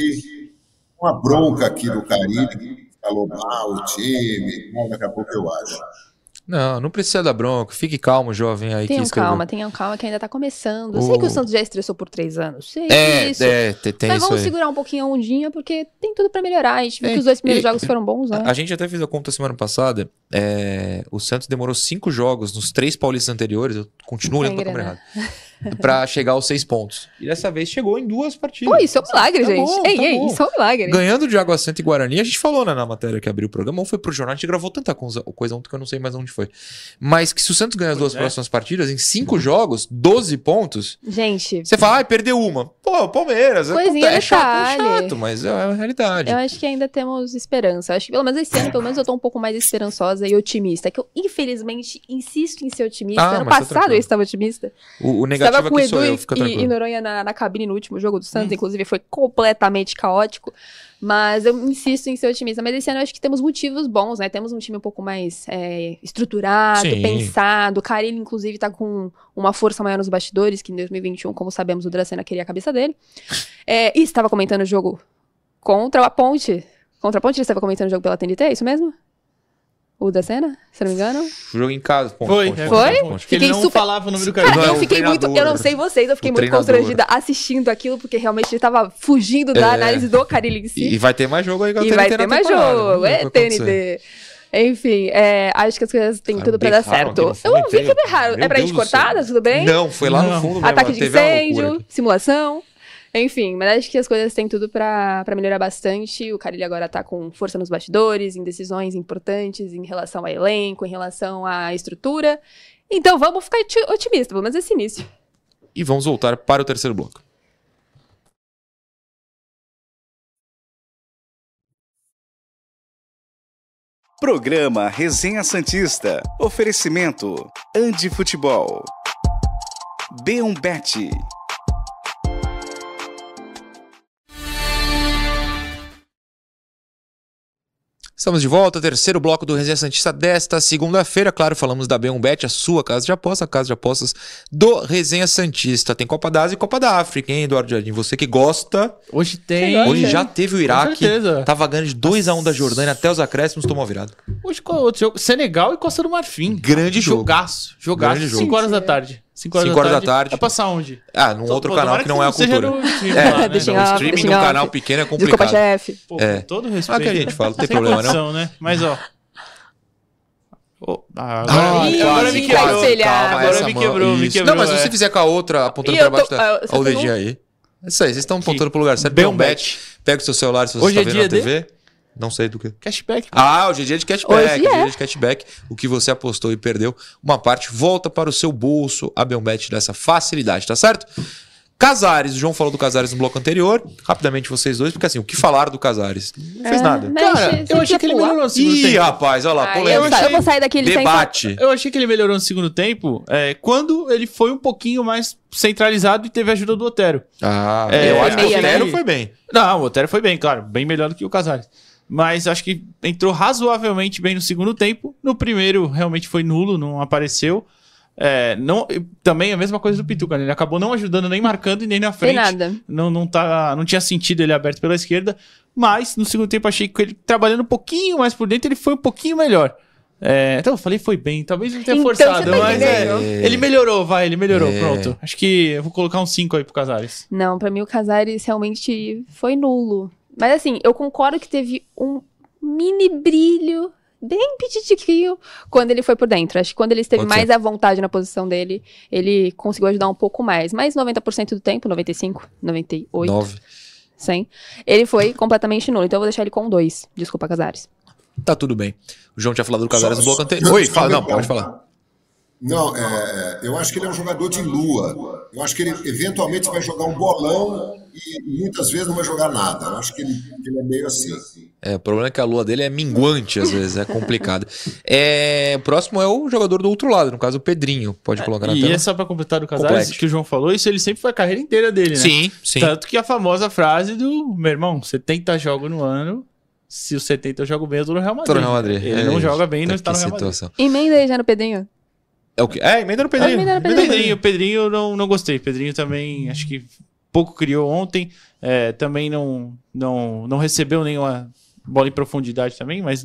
Uma bronca aqui do Caribe, mal o time, daqui a pouco eu acho. Não, não precisa dar bronca. Fique calmo, jovem aí que Tenham escreveu. calma, tenham calma que ainda tá começando. Eu sei que o Santos já estressou por três anos. Sei É, disso. é, te- tem Mas isso vamos aí. segurar um pouquinho a ondinha, porque tem tudo pra melhorar. A gente viu É, que os dois primeiros e- jogos foram bons, né? A gente até fez a conta semana passada. é, o Santos demorou cinco jogos nos três paulistas anteriores. Eu continuo olhando pra câmera errada. Pra chegar aos seis pontos. E dessa vez chegou em duas partidas. Pô, isso é um milagre, Tá gente. bom, ei, tá ei, bom. isso é um milagre. Ganhando de Água Santa e Guarani, a gente falou né, na matéria que abriu o programa, ou foi pro jornal, a gente gravou tanta coisa, coisa ontem que eu não sei mais onde foi. Mas que se o Santos ganhar as duas é. próximas partidas, em cinco jogos, 12 pontos, Gente, você fala, ai, perdeu uma. Pô, Palmeiras, é, Coisinha é chato, é chato, mas é a realidade. eu acho que ainda temos esperança. Eu acho que pelo menos esse ano, pelo menos eu tô um pouco mais esperançosa e otimista. Que eu, infelizmente, insisto em ser otimista. Ah, ano tá passado eu estava otimista. O, o negativo Estava é com o Edu eu, e- e, Noronha na, na cabine no último jogo do Santos, inclusive foi completamente caótico. Mas eu insisto em ser otimista. Mas esse ano eu acho que temos motivos bons, né? Temos um time um pouco mais é, estruturado, Sim. pensado. O Carilho, inclusive, tá com uma força maior nos bastidores, que em 2021, como sabemos, o Dracena queria a cabeça dele. É, e estava comentando o jogo contra a Ponte. Contra a Ponte, ele estava comentando o jogo pela TNT, é isso mesmo? O Dracena, se não me engano? Jogo em casa. Ponto, Foi, ponto, é, Foi? ponto, ponto. Porque ele Fiquei não super- falava o nome do Cara, cara. Não, eu fiquei muito. Eu não sei vocês, eu fiquei O muito treinador. constrangida assistindo aquilo, porque realmente ele tava fugindo da É. análise do Carilho em si. E, e vai ter mais jogo aí com a E vai ter mais jogo. É. TNT. Enfim, é, acho que as coisas têm Cara, tudo pra dar certo. Eu ouvi que berraram. É pra gente cortar? tudo bem? Não, foi lá Não. no fundo mesmo. Ataque de incêndio, simulação. Enfim, mas acho que as coisas têm tudo pra, pra melhorar bastante. O Carilho agora tá com força nos bastidores, em decisões importantes em relação ao elenco, em relação à estrutura. Então vamos ficar oti- otimistas, pelo menos esse início. E vamos voltar para o terceiro bloco. Programa Resenha Santista. Oferecimento Andi Futebol. B1Bet. Estamos de volta, terceiro bloco do Resenha Santista desta segunda-feira. Claro, falamos da B1Bet, a sua casa de aposta, a casa de apostas do Resenha Santista. Tem Copa da Ásia e Copa da África, hein, Eduardo Jardim? Você que gosta. Hoje tem. Hoje já teve o Iraque. certeza. Tava ganhando de 2x1 da Jordânia até os acréscimos, tomou a virada. Hoje qual é o outro jogo? Senegal e Costa do Marfim. Grande jogo. Jogaço. Jogaço. Grande jogo. 5 horas da tarde. 5 horas, horas da tarde. Vai passar onde? Ah, num outro Pô, canal que não é a cultura. stream É, lá, né? deixa não, o streaming num canal pequeno é Desculpa, complicado. chefe. Pô, É. com todo Ah, respeito. que a gente fala, não tem Sem problema, não. condição, né? Mas, ó. Ô, ah, Ah, agora, Ih, agora quase, me quebrou. quase. Calma, Agora essa me quebrou, me isso. quebrou. Não, mas se é. você fizer com a outra, apontando pra tô- baixo, tá? ah, Olha o tá dedinho aí. Isso aí, vocês estão apontando pro lugar certo. Bem um bet. Pega o seu celular se você Hoje tá é vendo dia na de- TV. Não sei do que. Cashback. Ah, hoje é dia de cashback. Hoje é dia de cashback. O que você apostou e perdeu, uma parte volta para o seu bolso. A Belbet dessa facilidade, tá certo? Casares, o João falou do Casares no bloco anterior. Rapidamente vocês dois, porque assim, o que falaram do Casares? Não fez É, nada. Cara, você- você eu achei que ele pular. melhorou no segundo Ih, tempo. rapaz, olha lá, Ah, eu, vou- eu vou sair daqui licença. Debate. Eu achei que ele melhorou no segundo tempo é, quando ele foi um pouquinho mais centralizado e teve a ajuda do Otero. Ah, É, eu acho que o meia, né? Otero foi bem. Não, o Otero foi bem, claro, bem melhor do que o Casares. Mas acho que entrou razoavelmente bem no segundo tempo. No primeiro, realmente foi nulo, não apareceu. É, não, também a mesma coisa do Pituca, né? ele acabou não ajudando nem marcando e nem na Tem frente. nada. Não, não, tá, não tinha sentido ele aberto pela esquerda, mas no segundo tempo achei que ele trabalhando um pouquinho mais por dentro, ele foi um pouquinho melhor. É, então eu falei, foi bem, talvez não tenha Então forçado, tá mas é, ele melhorou, vai, ele melhorou, É. pronto. Acho que eu vou colocar um 5 aí pro Casares. Não, pra mim o Casares realmente foi nulo. Mas assim, eu concordo que teve um mini brilho, bem petitiquinho, quando ele foi por dentro. Acho que quando ele esteve Pode ser. mais à vontade na posição dele, ele conseguiu ajudar um pouco mais. Mas 90% do tempo, 95, 98, Nove. 100, ele foi completamente nulo. Então eu vou deixar ele com dois. Desculpa, Casares. Tá tudo bem. O João tinha falado do Casares no bloco anterior. Oi, fala, não, pode falar. Não, é, é, eu acho que ele é um jogador de lua. Eu acho que ele eventualmente vai jogar um bolão e muitas vezes não vai jogar nada. Eu acho que ele, que ele é meio assim. É, o problema é que a lua dele é minguante, às vezes, é complicado. É, o próximo é o jogador do outro lado, no caso o Pedrinho. Pode colocar na E tela. é só pra completar do Casares, que o João falou, isso ele sempre foi a carreira inteira dele, né? Sim, sim. Tanto que a famosa frase do meu irmão, 70 jogos no ano, se os 70 eu jogo bem, eu tô no Real Madrid. Tô no Real Madrid. Ele É não joga bem e não É, está no que Real Madrid. situação. Emenda aí já no Pedrinho. É o quê? É, emenda no Pedrinho. emenda no Emenda no Pedrinho, Pedrinho eu não, não gostei. Pedrinho também, acho que pouco criou ontem. é, também não, não, não recebeu nenhuma bola em profundidade também, mas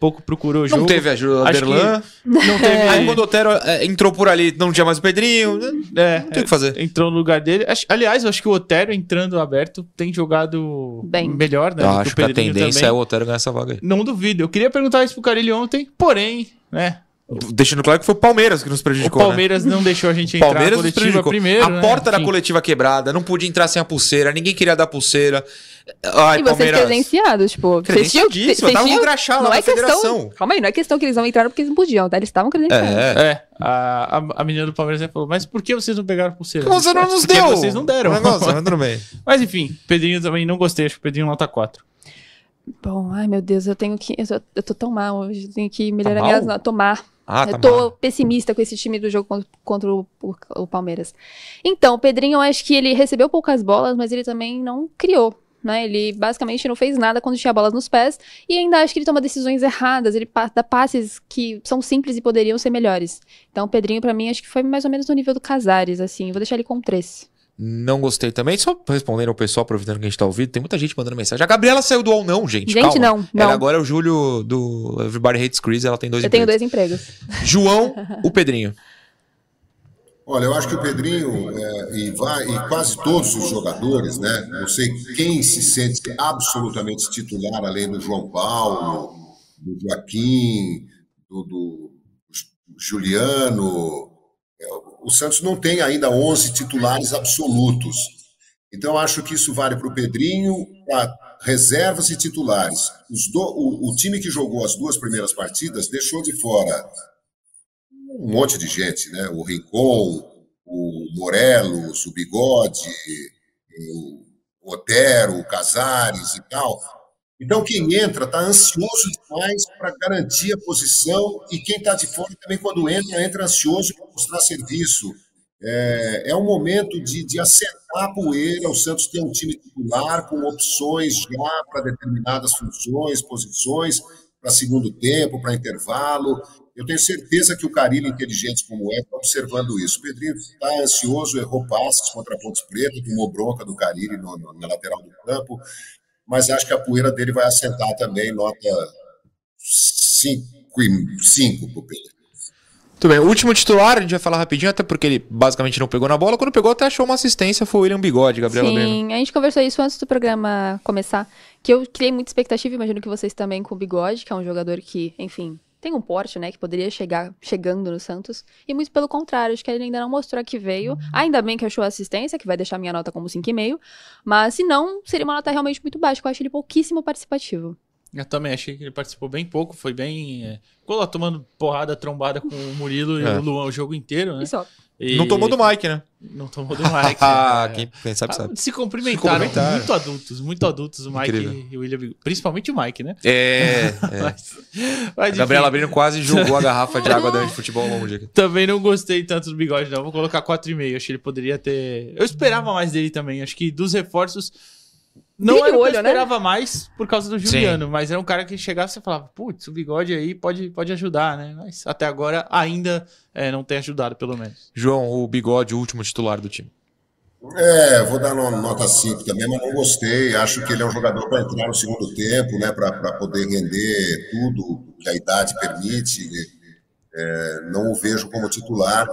pouco procurou o jogo. Não teve ajuda da Derlan. Não teve. Aí quando o Otero é, entrou por ali, não tinha mais o Pedrinho. É, Não tem o que fazer. entrou no lugar dele. Acho- aliás, eu acho que o Otero entrando aberto tem jogado Bem. melhor, né? Eu acho o que a tendência também. é o Otero ganhar essa vaga aí. Não duvido. Eu queria perguntar isso pro Carilli ontem, porém, né? Deixando claro que foi o Palmeiras que nos O prejudicou. né? Palmeiras não deixou a gente entrar Palmeiras na coletiva prejudicou. primeiro. a né? porta da coletiva quebrada, não podia entrar sem a pulseira, ninguém queria dar pulseira. Ai, e vocês Palmeiras. credenciados, tipo. vocês tinham- Credenciadíssimo, vocês tava tinham- no crachá lá não da é questão, federação. Calma aí, não é questão que eles não entraram porque eles não podiam, tá? Eles estavam credenciados. É. É, a, a, a menina do Palmeiras né, falou, mas por que vocês não pegaram a pulseira? Você não nos Porque deu. Vocês não deram. Nossa, mas tudo bem. mas enfim, Pedrinho também não gostei, acho que o Pedrinho nota 4. Bom, ai meu Deus, eu tenho que. Eu tô, eu tô tão mal hoje, eu tenho que melhorar mal? minhas notas. Tomar. Ah, tá eu tô mal. pessimista com esse time do jogo contra, contra o, o- o Palmeiras. Então, o Pedrinho, eu acho que ele recebeu poucas bolas, mas ele também não criou. Né? Ele basicamente não fez nada quando tinha bolas nos pés. E ainda acho que ele toma decisões erradas. Ele dá passes que são simples e poderiam ser melhores. Então, o Pedrinho, pra mim, acho que foi mais ou menos no nível do Casares, assim. Vou deixar ele com três. Não gostei também. Só respondendo ao pessoal, aproveitando que a gente tá ouvindo, tem muita gente mandando mensagem. A Gabriela saiu do all não, gente. Gente, calma. não, não. Ela agora é o Júlio do Everybody Hates Chris, ela tem dois Eu tenho empregos. dois empregos. João, o Pedrinho. Olha, eu acho que o Pedrinho é, e, vai- e quase todos os jogadores, né? Não sei quem se sente absolutamente titular, além do João Paulo, do Joaquim, do, do Juliano. O Santos não tem ainda 11 titulares absolutos. Então, acho que isso vale para o Pedrinho, para reservas e titulares. Do- o, o time que jogou as duas primeiras partidas deixou de fora um monte de gente, né? O Rincon, o Morelos, o Bigode, o Otero, o Casares e tal. Então, quem entra está ansioso demais para garantir a posição, e quem está de fora também, quando entra, entra ansioso para mostrar serviço. É, é um momento de, de acertar a poeira. O Santos tem um time titular com opções já para determinadas funções, posições, para segundo tempo, para intervalo. Eu tenho certeza que o Carilho, inteligente como é, está observando isso. O Pedrinho está ansioso, errou passes contra a Pontes Preta, tomou bronca do Carilho na lateral do campo, mas acho que a poeira dele vai assentar também, nota 5 para o Pedro. Tudo bem, o último titular, a gente vai falar rapidinho, até porque ele basicamente não pegou na bola. Quando pegou, até achou uma assistência, foi o William Bigode, Gabriela Sim, a gente conversou isso antes do programa começar, que eu criei muita expectativa, imagino que vocês também com o Bigode, que é um jogador que, enfim, tem um porte, né, que poderia chegar chegando no Santos, e muito pelo contrário, acho que ele ainda não mostrou que veio. Ainda bem que achou a assistência, que vai deixar minha nota como 5,5, mas se não, seria uma nota realmente muito baixa, que eu acho ele pouquíssimo participativo. Eu também achei que ele participou bem pouco, foi bem. É, ficou lá tomando porrada, trombada com o Murilo e É. o Luan o jogo inteiro, né? E só. E- Não tomou do Mike, né? Não tomou do Mike. Ah, né? quem, quem sabe Ah, sabe. Se cumprimentaram, Se muito adultos, muito adultos, o Mike Incrível. e o William. Principalmente o Mike, né? É, é. Mas, A mas, Gabriela enfim, Breno quase jogou a garrafa de água dentro de futebol longe aqui. Também não gostei tanto do bigode, não. Vou colocar 4,5. Acho que ele poderia ter. Eu esperava mais dele também. Acho que dos reforços. Não era o que eu né? esperava mais por causa do Juliano, mas era um cara que chegava e você falava, putz, o bigode aí pode, pode ajudar, né? Mas até agora ainda é, não tem ajudado, pelo menos. João, o Bigode, o último titular do time. É, vou dar no- nota 5 também, mas não gostei. Acho que ele é um jogador para entrar no segundo tempo, né, para poder render tudo que a idade permite. É, não o vejo como titular.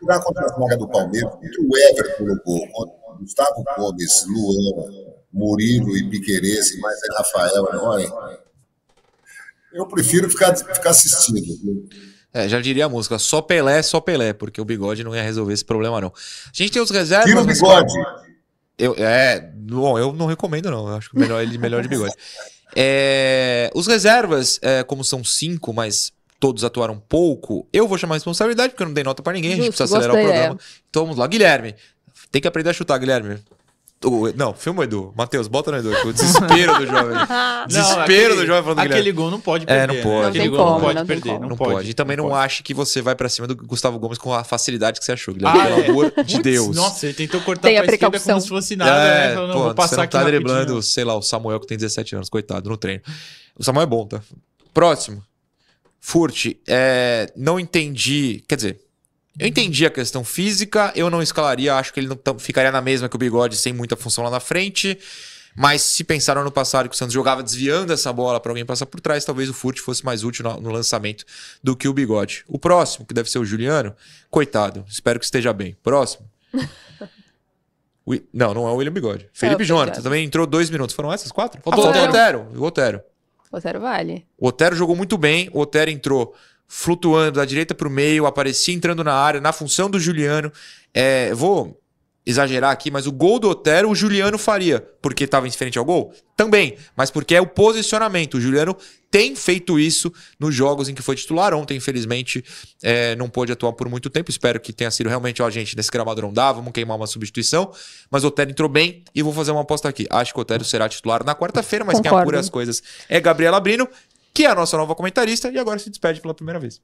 Jogar contra a zaga do Palmeiras, entre o Everton no gol, contra o Gustavo Gomes, Luan, Murilo e Piqueires, e mais é Rafael. né? Olha, eu prefiro ficar, ficar assistindo. É, já diria a música, só Pelé, só Pelé, porque o Bigode não ia resolver esse problema, não. A gente tem os reservas. Tira o bigode. Eu, é, bom, eu não recomendo, não. Eu acho que melhor ele melhor de bigode. É, os reservas, é, como são cinco, mas todos atuaram pouco, eu vou chamar a responsabilidade, porque eu não dei nota pra ninguém, a gente Justo, precisa acelerar o programa. Então vamos lá, Guilherme. Tem que aprender a chutar, Guilherme. O- não, filma o Edu. Matheus, bota no Edu. aqui, O desespero do jovem. Desespero aquele- do jovem falando do Aquele Guilherme. gol não pode É, perder. não né? pode. Aquele Não tem gol não como, pode não perder. Não, Não pode. E também não pode. ache que você vai pra cima do Gustavo Gomes com a facilidade que você achou, Guilherme. Ah, pelo é. amor de Deus. Nossa, ele tentou cortar Tem a pra esquerda precaução. como se fosse nada, é, né? Falou, não, pô, vou passar você não aqui tá rapidinho. driblando, sei lá, o Samuel que tem 17 anos, coitado, no treino. O Samuel é bom, tá? Próximo. Furt, é, não entendi. Quer dizer, eu entendi a questão física, eu não escalaria, acho que ele não ficaria na mesma que o bigode, sem muita função lá na frente. Mas se pensaram no passado que o Santos jogava desviando essa bola para alguém passar por trás, talvez o Furt fosse mais útil no, no lançamento do que o bigode. O próximo, que deve ser o Juliano, coitado, espero que esteja bem. Próximo. Não, não é o William Bigode. Felipe o Jonathan também entrou dois minutos. Foram essas quatro? Ah, Faltou o Otero. Otero. O Otero. O Zero vale. O Otero jogou muito bem. O Otero entrou flutuando da direita para o meio, aparecia entrando na área, na função do Juliano. É, vou exagerar aqui, mas o gol do Otero o Juliano faria. Porque estava em frente ao gol? Também. Mas porque é o posicionamento. O Juliano tem feito isso nos jogos em que foi titular. Ontem, infelizmente, é, não pôde atuar por muito tempo. Espero que tenha sido realmente, ó, gente, nesse gramado não dá, vamos queimar uma substituição. Mas o Otero entrou bem e vou fazer uma aposta aqui. Acho que o Otero será titular na quarta-feira, mas quem Concordo. apura as coisas é Gabriela Brino, que é a nossa nova comentarista e agora se despede pela primeira vez.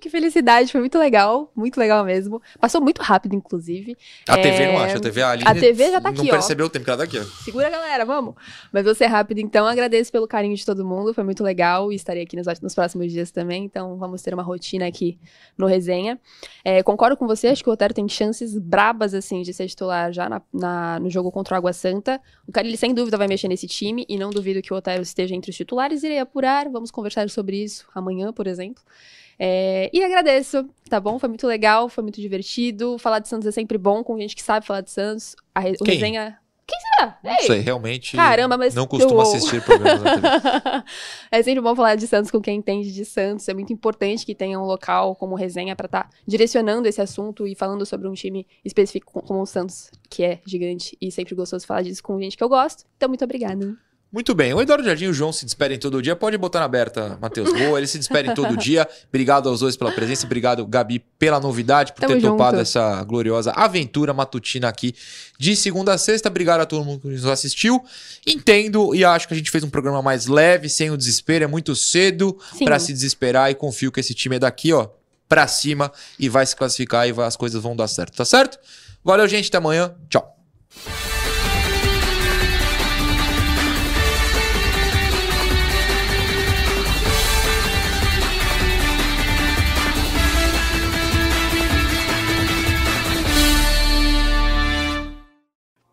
Que felicidade, foi muito legal, muito legal mesmo. Passou muito rápido, inclusive. A É, TV não acha, a TV ali a TV já tá não aqui, ó. percebeu o tempo que ela tá aqui. ó. Segura, galera, vamos. Mas vou ser rápido, então. Agradeço pelo carinho de todo mundo, foi muito legal e estarei aqui nos, nos próximos dias também. Então, vamos ter uma rotina aqui no resenha. É, concordo com você, acho que o Otero tem chances brabas, assim, de ser titular já na- na- no jogo contra o Água Santa. O Carilli, sem dúvida, vai mexer nesse time e não duvido que o Otero esteja entre os titulares. Irei apurar, vamos conversar sobre isso amanhã, por exemplo. É, e agradeço, tá bom? Foi muito legal, foi muito divertido. Falar de Santos é sempre bom com gente que sabe falar de Santos. A re- Quem? resenha. Quem será? Não Ei, sei, realmente Caramba, mas não costumo eu- assistir programas na TV. é sempre bom falar de Santos com quem entende de Santos. É muito importante que tenha um local como resenha para estar direcionando esse assunto e falando sobre um time específico como o Santos, que é gigante e sempre gostoso falar disso com gente que eu gosto. Então, muito obrigada. Muito bem. O Eduardo Jardim e o João se despedem todo dia. Pode botar na aberta, Matheus. Boa, eles se despedem todo dia. Obrigado aos dois pela presença. Obrigado, Gabi, pela novidade, por Tamo ter topado junto. essa gloriosa aventura matutina aqui de segunda a sexta. Obrigado a todo mundo que nos assistiu. Entendo e acho que a gente fez um programa mais leve, sem o desespero. É muito cedo pra se desesperar e confio que esse time é daqui, ó, pra cima e vai se classificar e vai- as coisas vão dar certo, tá certo? Valeu, gente. Até amanhã. Tchau.